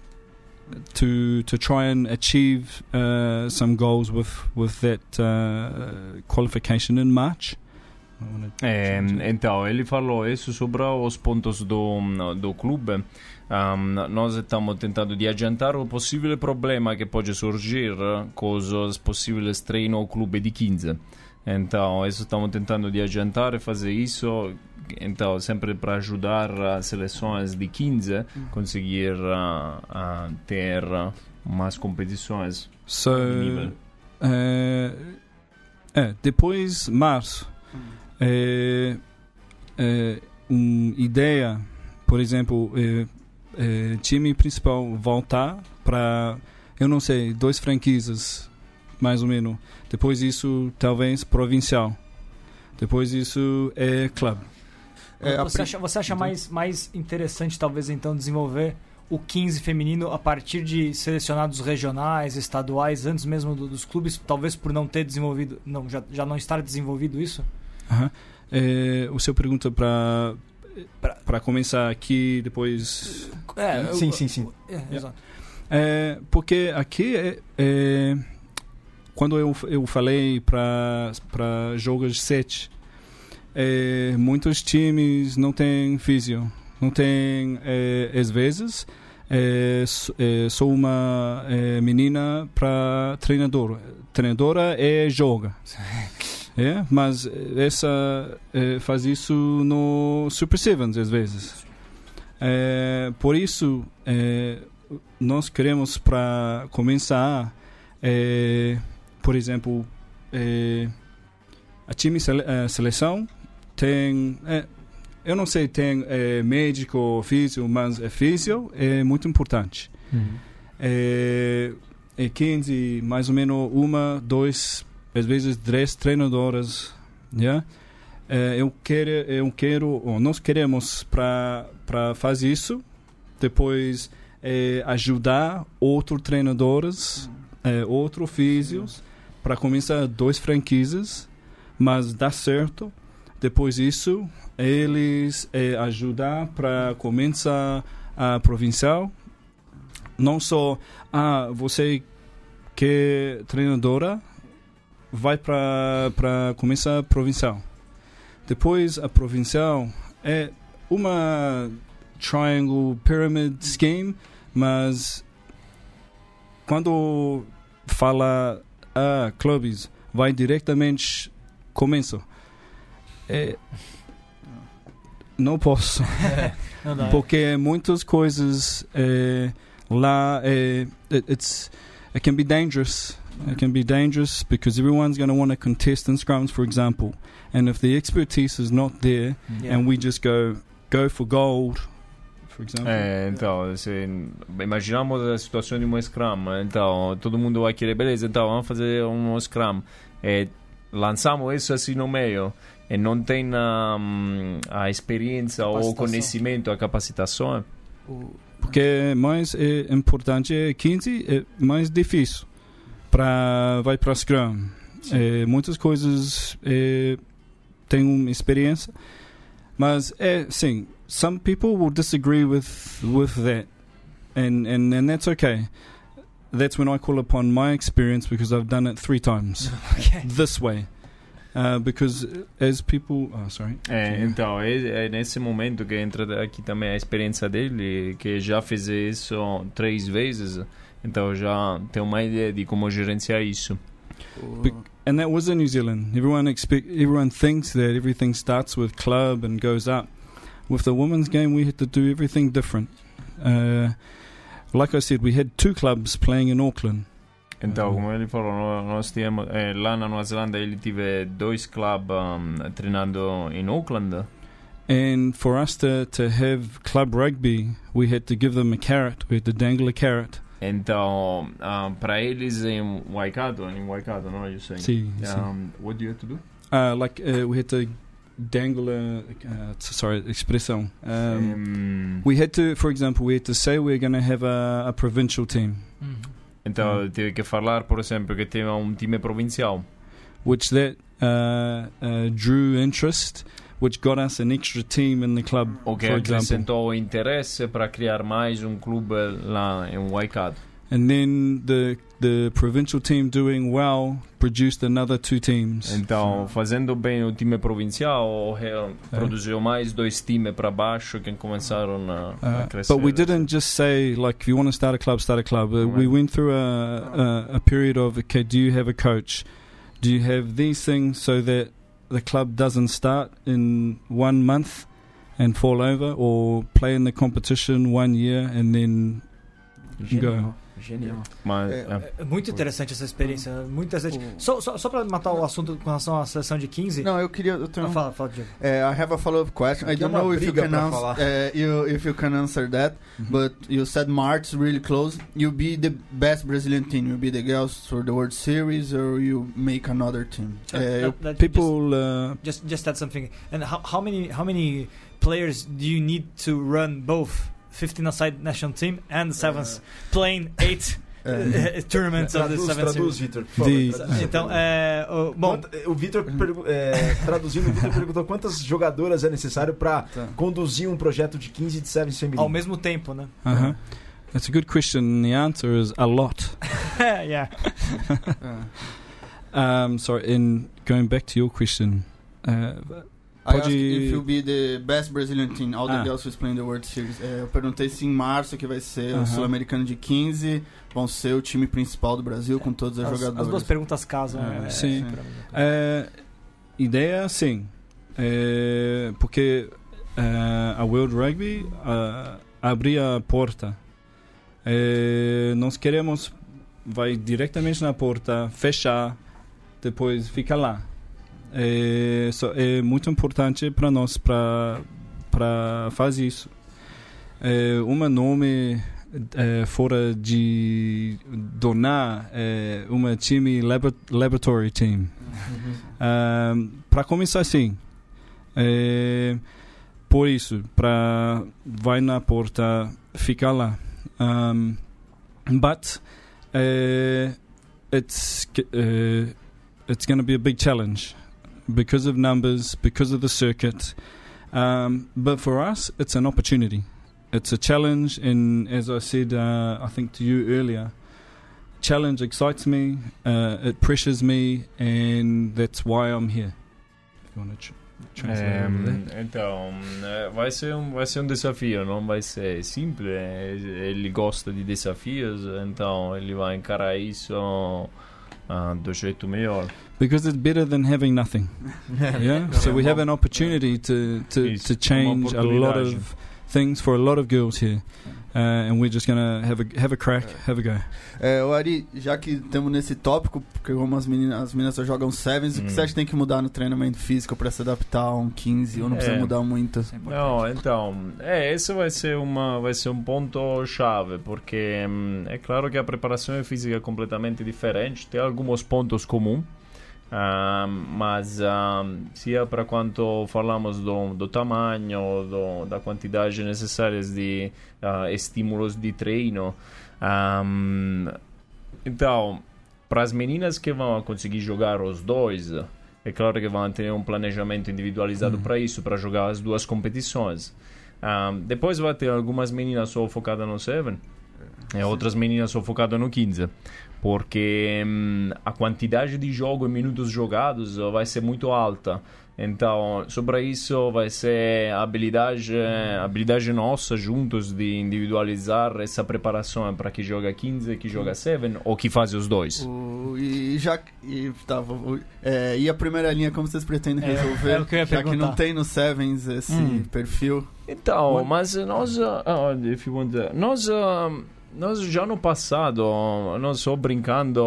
to to try and achieve uh, some goals with with that uh, qualification in March. I É, change it. então, ele falou isso sobre os pontos do, do clube. Um, nós estamos tentando de adiantar o possível problema que pode surgir com os possíveis treinos ao clube de 15. Então, isso estamos tentando de adiantar e fazer isso. Então, sempre para ajudar as seleções de 15 a conseguir uh, a ter uh, mais competições So de nível. uh, é, depois março é, é, uma ideia, por exemplo, é, é, time principal voltar para eu não sei dois franquias mais ou menos. Depois isso talvez provincial. Depois isso é club. É, a você, acha, você acha mais, mais interessante, talvez, então, desenvolver o 15 feminino a partir de selecionados regionais, estaduais, antes mesmo do- dos clubes, talvez por não ter desenvolvido, não, já, já não estar desenvolvido isso? Aham. É, o seu pergunta para para começar aqui depois É, eu- Sim, sim, sim. é, exato. É, porque aqui é, é, quando eu, eu falei para para jogos 7 é, muitos times não têm físio não tem é, às vezes é, é, sou uma é, menina para treinador. Treinadora é joga. É, mas essa é, faz isso no Super Sevens às vezes. É, por isso é, nós queremos para começar é, por exemplo é, a time sele, a seleção tem é, eu não sei tem é, médico ou físio mas é físio é muito importante. É, é 15 mais ou menos uma dois às vezes três treinadoras yeah? é, eu quero eu quero ou nós queremos para fazer isso depois é, ajudar outros treinadores, é, outros físios, para começar dois franquias, mas dá certo. Depois disso, eles é, ajudar para começar a provincial. Não só, ah, você que é treinadora, vai para começar a provincial. Depois, a provincial é uma triangle pyramid scheme, mas quando fala a clubes, vai diretamente começo. É, não posso, Não porque muitas coisas é, lá é, it, it's it can be dangerous. It can be dangerous because everyone's going to want to contest in scrums, for example, and if the expertise is not there, Yeah. and we just go go for gold, for example. É, então, imaginamos a situação de um Scrum. Então, todo mundo vai querer, beleza, então vamos fazer um Scrum. É, lançamos isso assim no meio e não tem hum, a experiência ou o conhecimento, a capacitação. Porque é mais é importante é 15 é mais difícil para vai para Scrum. É, muitas coisas é, tem uma experiência, mas é sim. Some people will disagree with with that, and and and that's okay. That's when I call upon my experience because I've done it three times Okay. this way. Uh, because as people, oh, sorry. É, então, é, é nesse momento que entra aqui também a experiência dele, que já fez isso três vezes, então já tem uma ideia de como gerenciar isso. Be- and that was in New Zealand. Everyone expect everyone thinks that everything starts with club and goes up. With the women's game, we had to do everything different. Uh, like I said, we had two clubs playing in Auckland. Então, como ele falou, nó- nós tínhamos, é, lá na Nova Zelândia ele teve dois clubes um, treinando em Auckland. And for us to, to have club rugby, we had to give them a carrot. We had to dangle a carrot. Então, um, para eles em Waikato, em Waikato, não? See, see. Um, what do you have to do? Uh, like uh, we had to dangle. Uh, sorry, expressão. Um, Um, we had to, for example, we had to say we're going to have a, a provincial team. Uhum. então, teve que falar, por exemplo, que tem um time provincial. which that uh, uh, drew interest, which got us an extra team in the club, O que for example. acrescentou interesse para criar mais um clube lá em Waikato. And then the the provincial team doing well produced another two teams. Então, fazendo bem o time provincial, o Real produziu mais dois times para baixo que começaram a, a Uh, crescer. but we didn't just say like if you want to start a club, start a club. Uh, we went through a, a a period of okay, do you have a coach? Do you have these things so that the club doesn't start in one month and fall over, or play in the competition one year and then Genial. Genial. Mas, É, é. É muito interessante essa experiência, muito interessante. Só, só, só pra matar o assunto com relação à seleção de 15. Não, eu queria. Eu tenho, Ah, fala, fala, Diego. Uh, I have a follow-up question. I Aqui é don't uma know if you briga can answer. falar. Uh, you, if you can answer that, but you said March really close. You be the best Brazilian team. You be the girls for the World Series, or you make another team. Uh, That- that- people. Uh, just, just just add something. And how, how many how many players do you need to run both 15 aside national team and the sevens playing eight uh, uh, tournaments of the Traduz, seventh traduz, series? Vitor. por The- favor, traduz. Então, é, o- bom, Quanta- o Vitor, é, traduzindo, o Vitor perguntou quantas jogadoras é necessário para tá. conduzir um projeto de 15 de 7 feminino. ao mesmo tempo, né? uh-huh. That's a good question. and The answer is a lot. yeah. Uh, Um, sorry, in going back to your question, uh, Pode- if you be the best Brazilian team, all the Ah. girls who's playing the World Series. É, eu perguntei se em março, que vai ser o Aham. Sul-Americano de 15, vão ser o time principal do Brasil com todas as, As, jogadoras. as duas perguntas casam. É, sim. é, Uh, ideia, sim. Uh, porque uh, a World Rugby uh, abria a porta. Uh, nós queremos vai diretamente na porta, fechar, depois fica lá. É, é muito importante para nós para para fazer isso. É, um nome é, fora de donar é, uma time labo- laboratory team. para começar sim. É, por isso, para vai na porta, ficar lá. Um, but uh, it's uh, it's to be a big challenge because of numbers, because of the circuit. Um, but for us, it's an opportunity. It's a challenge, and as I said, uh, I think to you earlier, challenge excites me, uh, it pressures me, and that's why I'm here. If you want to over there. então, vai ser, um, vai ser um desafio, não vai ser simples. Ele gosta de desafios, então ele vai encarar isso ah, do jeito melhor. Because it's better than having nothing. Yeah. so we have an opportunity to to, to uma change a lot oportunidade. of things for a lot of girls here, uh, and we're just gonna have a have a crack, have a go. É, o Ari, já que estamos nesse tópico, porque como as meninas, as meninas só jogam sevens, o que Hum. você acha que tem que mudar no treinamento físico pra se adaptar a um 15 ou não precisa É. mudar muito? É. Não, então, é, esse vai ser, uma, vai ser um ponto chave, porque hum, é claro que a preparação física é completamente diferente, tem alguns pontos comuns, ah, mas ah, sia para quanto falamos do, do tamanho, do, da quantidade necessária de ah, estímulos de treino. ah, então, para as meninas que vão conseguir jogar os dois, é claro que vão ter um planejamento individualizado para isso, para jogar as duas competições. Ah, depois vai ter algumas meninas só focadas no 7 e outras meninas só focadas no 15. Porque hum, a quantidade de jogo e minutos jogados ó, vai ser muito alta. Então, sobre isso vai ser a habilidade, a habilidade nossa juntos de individualizar essa preparação para que joga 15, que joga 7 ou que faz os dois. O- e já e, tá, é, e a primeira linha, como vocês pretendem É, resolver? é o que já que perguntar. não tem no Sevens esse Hum. perfil. Então, What- mas nós, ah, if you want to- nós, ah, nós já no passado, nós só brincando,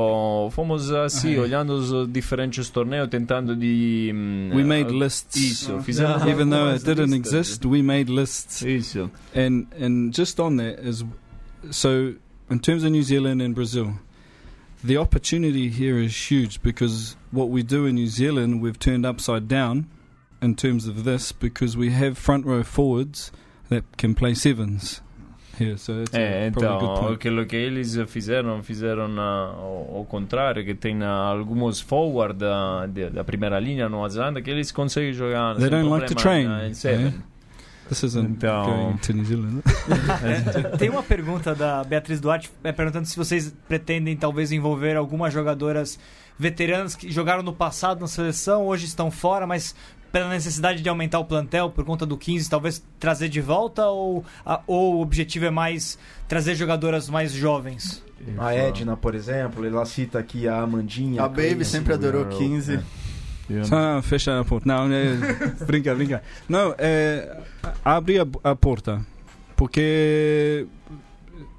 fomos assim, Ah, olhando os diferentes torneios, tentando de... hum, We made ah, lists. Isso, fizemos Even though it didn't listas. exist, we made lists. Isso. And and just on that is so in terms of New Zealand and Brazil, the opportunity here is huge because what we do in New Zealand we've turned upside down in terms of this because we have front row forwards that can play sevens É, a good então, point. aquilo que eles fizeram, fizeram ah, ao, ao contrário, que tem ah, alguns forward da, de- da primeira linha no Nova Zelândia que eles conseguem jogar They sem don't like to problema, train, ah, em seven. This isn't Então- going to New Zealand. Tem uma pergunta da Beatriz Duarte é, perguntando se vocês pretendem talvez envolver algumas jogadoras veteranas que jogaram no passado na seleção, hoje estão fora, mas pela necessidade de aumentar o plantel por conta do 15, talvez trazer de volta ou, a- ou o objetivo é mais trazer jogadoras mais jovens? A Edna, por exemplo, ela cita aqui a Amandinha. A Baby sempre adorou 15. Ah, fecha a porta. Não, é, brinca, brinca. Não, é, abre a, a porta. Porque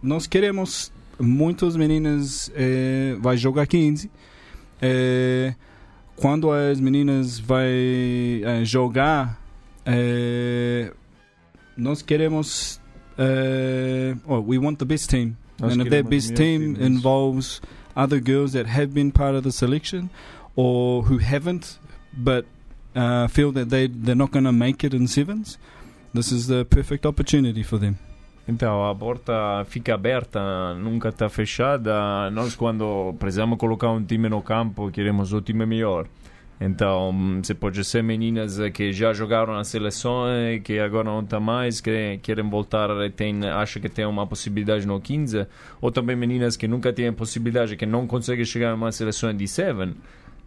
nós queremos muitas meninas é, vai jogar 15. É, quando as meninas vai é, jogar, é, nós queremos é, oh, we want the best team. Nós and if that best team involves other girls that have been part of the selection or who haven't but uh, feel that they they're not going to make it in sevens, this is the perfect opportunity for them. Então, a porta fica aberta, nunca está fechada. Nós, quando precisamos colocar um time no campo, queremos o time melhor. Então, você pode ser meninas que já jogaram na seleção que agora não está mais, que querem voltar e tem, acham que tem uma possibilidade no 15, ou também meninas que nunca têm possibilidade, que não conseguem chegar numa seleção de 7,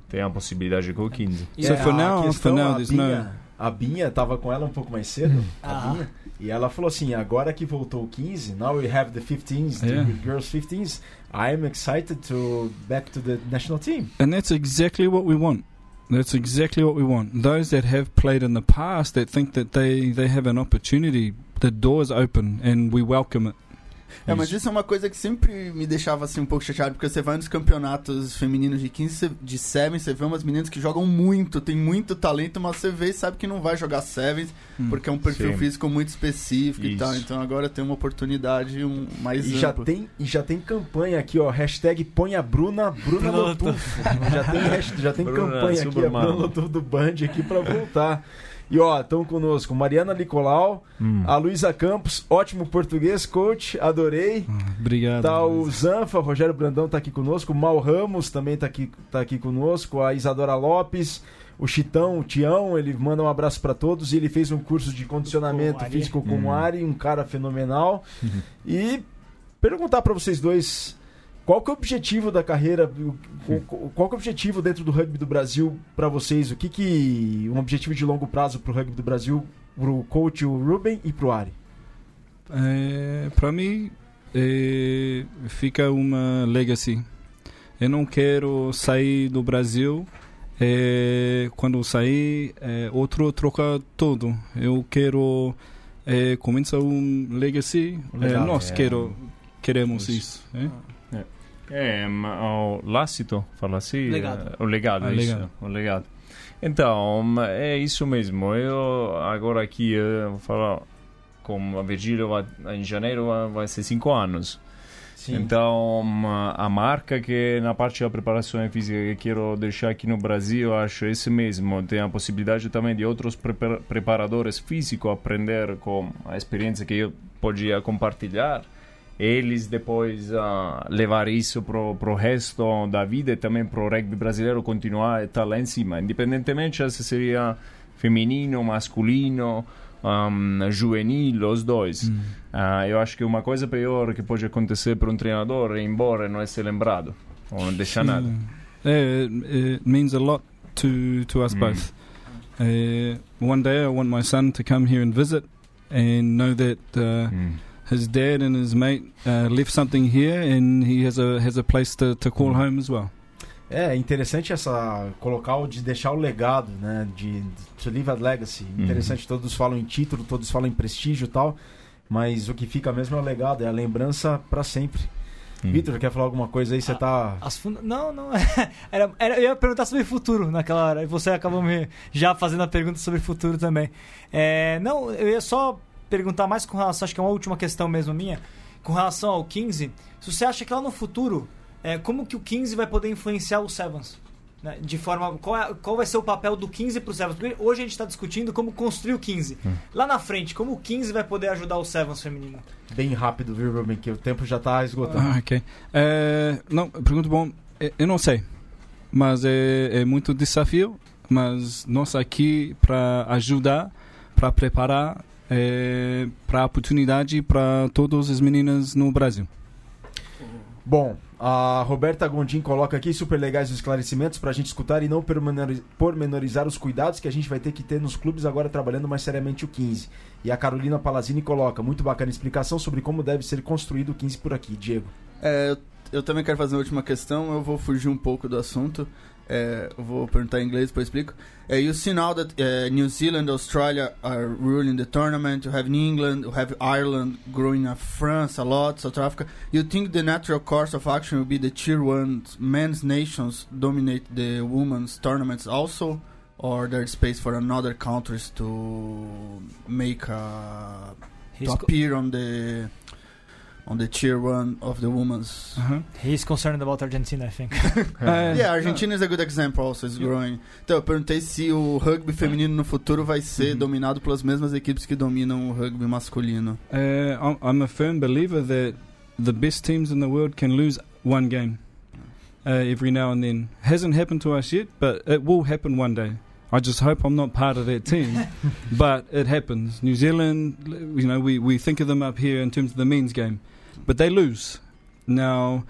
tem a possibilidade com o 15. So for a now- questão, for now, a there's Binha, a Binha tava com ela um pouco mais cedo, a Ah. Binha, e ela falou assim, agora que voltou o 15, now we have the 15s, Yeah. the girls 15s, I'm excited to back to the national team. And that's exactly what we want. That's exactly what we want. Those that have played in the past that think that they, they have an opportunity, the door's open and we welcome it. É, mas isso é uma coisa que sempre me deixava assim um pouco chateado, porque você vai nos campeonatos femininos de 15, cê- de 7, você vê umas meninas que jogam muito, tem muito talento, mas você vê e sabe que não vai jogar 7, Hum. porque é um perfil Sim. físico muito específico e Isso. tal. Então agora tem uma oportunidade um, mais E já, tem, e já tem campanha aqui, ó, hashtag põe a Bruna, Bruna Lotufo. já tem, já tem Bruna campanha aqui, a. Bruna Lotufo do Band aqui pra voltar. E ó, estão conosco Mariana Nicolau, Hum. a Luísa Campos, ótimo português, coach, adorei. Ah, Obrigado. Tá o Zanfa, o Rogério Brandão tá aqui conosco, o Mal Ramos também tá aqui, tá aqui conosco, a Isadora Lopes, o Chitão, o Tião, ele manda um abraço pra todos e ele fez um curso de condicionamento Com físico com o Hum. Ari, um cara fenomenal. E perguntar pra vocês dois Qual que é o objetivo da carreira? Qual que é o objetivo dentro do rugby do Brasil para vocês? O que que um objetivo de longo prazo para o rugby do Brasil, para o coach o Ruben e para o Ari? É, para mim é, fica uma legacy. Eu não quero sair do Brasil é, quando sair é, outro troca tudo. Eu quero é, começar um legacy. Legal, é, nós é. quero, queremos Isso. isso. É? O Lácito, fala assim? Legado. O legado, Ah, isso. legado. O legado. Então, é isso mesmo. Eu agora aqui vou falar com a Virgílio em janeiro vai, ser cinco anos. Sim. Então, a marca que na parte da preparação física que quero deixar aqui no Brasil, eu acho esse mesmo. Tem a possibilidade também de outros prepara- preparadores físicos aprender com a experiência que eu podia compartilhar. Eles depois ah, levar isso pro, pro resto da vida e também pro rugby brasileiro continuar a estar lá em cima. Independentemente se seria feminino, masculino, um, juvenil, os dois. Ah, eu acho que uma coisa pior que pode acontecer para um treinador é ir embora e não ser lembrado. Ou não deixar nada. It, it means a lot to to us Mm. both. Uh, one day, I want my son to come here and visit, and know that uh, Hum. His dad and his mate uh, left something here, and he has a has a place to, to call Mm. home as well. É interessante essa colocar o de deixar o legado, né? De, to leave a legacy. Uhum. Interessante, todos falam em título, todos falam em prestígio e tal, mas o que fica mesmo é o legado, é a lembrança para sempre. Hum. Vitor, quer falar alguma coisa aí? Você Ah, tá funda... Não, não. Era, era, eu ia perguntar sobre futuro naquela hora. E você acabou me já fazendo a pergunta sobre futuro também. É, não, eu ia só perguntar mais com relação, acho que é uma última questão mesmo minha, com relação ao 15. Se você acha que lá no futuro, é, como que o 15 vai poder influenciar o Sevens? Né? De forma. Qual, é- qual vai ser o papel do 15 pro Sevens? Porque hoje a gente está discutindo como construir o 15. Lá na frente, como o 15 vai poder ajudar o Sevens feminino? bem rápido, viu? Que o tempo já tá esgotando. Ah, ok. Uh, não, pergunta bom. eh, Eu não sei, mas é, é muito desafio. Mas nós aqui para ajudar, para preparar, eh, para a oportunidade para todas as meninas no Brasil. Bom, a Roberta Gondim coloca aqui super legais os esclarecimentos pra gente escutar e não pormenori- pormenorizar os cuidados que a gente vai ter que ter nos clubes agora trabalhando mais seriamente o 15. E a Carolina Palazini coloca, muito bacana explicação sobre como deve ser construído o 15 por aqui. Diego. É, eu, eu também quero fazer uma última questão, eu vou fugir um pouco do assunto. É, vou perguntar em inglês, depois explico. You see now that uh, New Zealand, Australia are ruling the tournament. You have England, you have Ireland growing up, France a lot, South Africa. You think the natural course of action will be the tier one men's nations dominate the women's tournaments also? Or there's space for another countries to make a, to appear on the on the tier one of the women's Uh-huh. he's concerned about Argentina, I think. Uh, Yeah, a Argentina is a good example also, it's growing. Então, eu perguntei se o rugby feminino no futuro vai ser Uhum. dominado pelas mesmas equipes que dominam o rugby masculino. Uh, I'm- I'm a firm believer that the best teams in the world can lose one game uh, every now and then. Hasn't happened to us yet, but it will happen one day. I just hope I'm not part of that team, but it happens. New Zealand, you know, we, we think of them up here in terms of the men's game, but they lose. Now,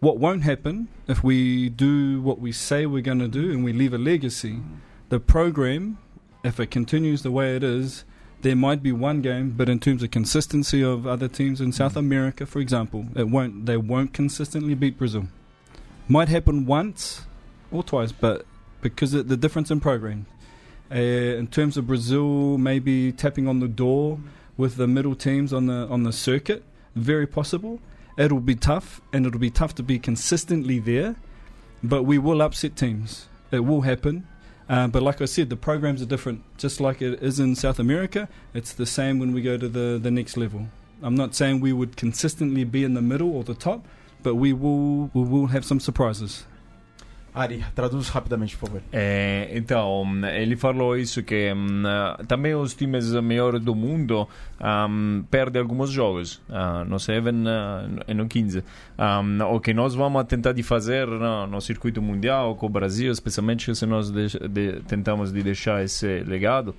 what won't happen if we do what we say we're going to do and we leave a legacy, mm-hmm. the program, if it continues the way it is, there might be one game, but in terms of consistency of other teams in South mm-hmm. America, for example, it won't. They won't consistently beat Brazil. Might happen once or twice, but because of the difference in program. Uh, in terms of Brazil, maybe tapping on the door mm-hmm. with the middle teams on the on the circuit, very possible. It'll be tough, and it'll be tough to be consistently there, but we will upset teams. It will happen. Uh, but like I said, the programs are different. Just like it is in South America, it's the same when we go to the, the next level. I'm not saying we would consistently be in the middle or the top, but we will we will have some surprises. Ari, traduz rapidamente, por favor. É, então, ele falou isso que hum, também os times melhores do mundo hum, perdem alguns jogos ah, no 7 e no 15. Hum, o que nós vamos tentar de fazer no, no circuito mundial com o Brasil, especialmente se nós de, de, tentamos de deixar esse legado,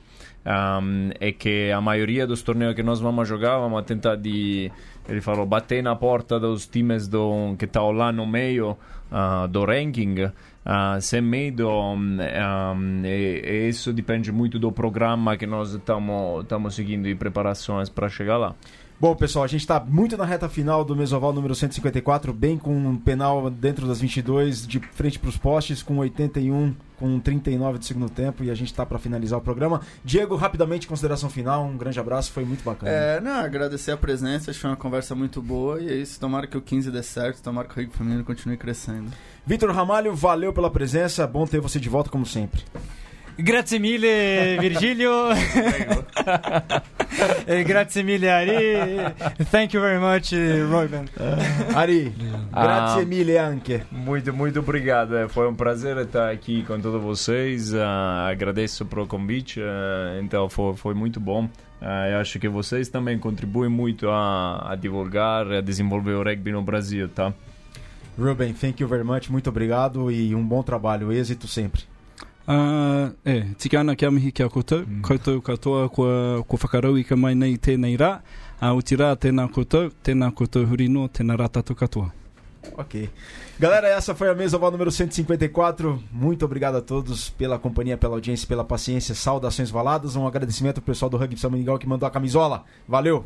um, é que a maioria dos torneios que nós vamos jogar, vamos tentar de ele falou bater na porta dos times do, que estão lá no meio uh, do ranking. Uh, sem medo um, um, e, e, isso depende muito do programa que nós estamos seguindo e preparações para chegar lá Bom, pessoal, a gente está muito na reta final do Mesoval número 154, bem com um penal dentro das 22, de frente para os postes, com 81, com 39 de segundo tempo, e a gente está para finalizar o programa. Diego, rapidamente, consideração final, um grande abraço, foi muito bacana. É, não, agradecer a presença, acho que foi uma conversa muito boa, e é isso, tomara que o 15 dê certo, tomara que o Rico Feminino continue crescendo. Vitor Ramalho, valeu pela presença, bom ter você de volta como sempre. Grazie mille Virgilio. e grazie mille Ari. Thank you very much Ruben. Uh, Ari, grazie ah, mille anche. Muito, muito obrigado. Foi um prazer estar aqui com todos vocês. Uh, agradeço pelo convite. Uh, então foi, foi muito bom. eu acho que vocês também contribuem muito a, a divulgar, a desenvolver o rugby no Brasil, tá? Ruben, thank you very much. Muito obrigado e um bom trabalho. Êxito sempre. Uh, e, tika ana kia mihi kia koutou, mm. koutou katoa kua, kua whakarau i ka mai nei tēnei rā, a uh, uti rā tēnā koutou, tēnā koutou hurino, tēnā rā tatu katoa. Ok. Galera, essa foi a mesa oval número 154. Muito obrigado a todos pela companhia, pela audiência, pela paciência. Saudações valadas. Um agradecimento ao pessoal do Rugby São Miguel que mandou a camisola. Valeu!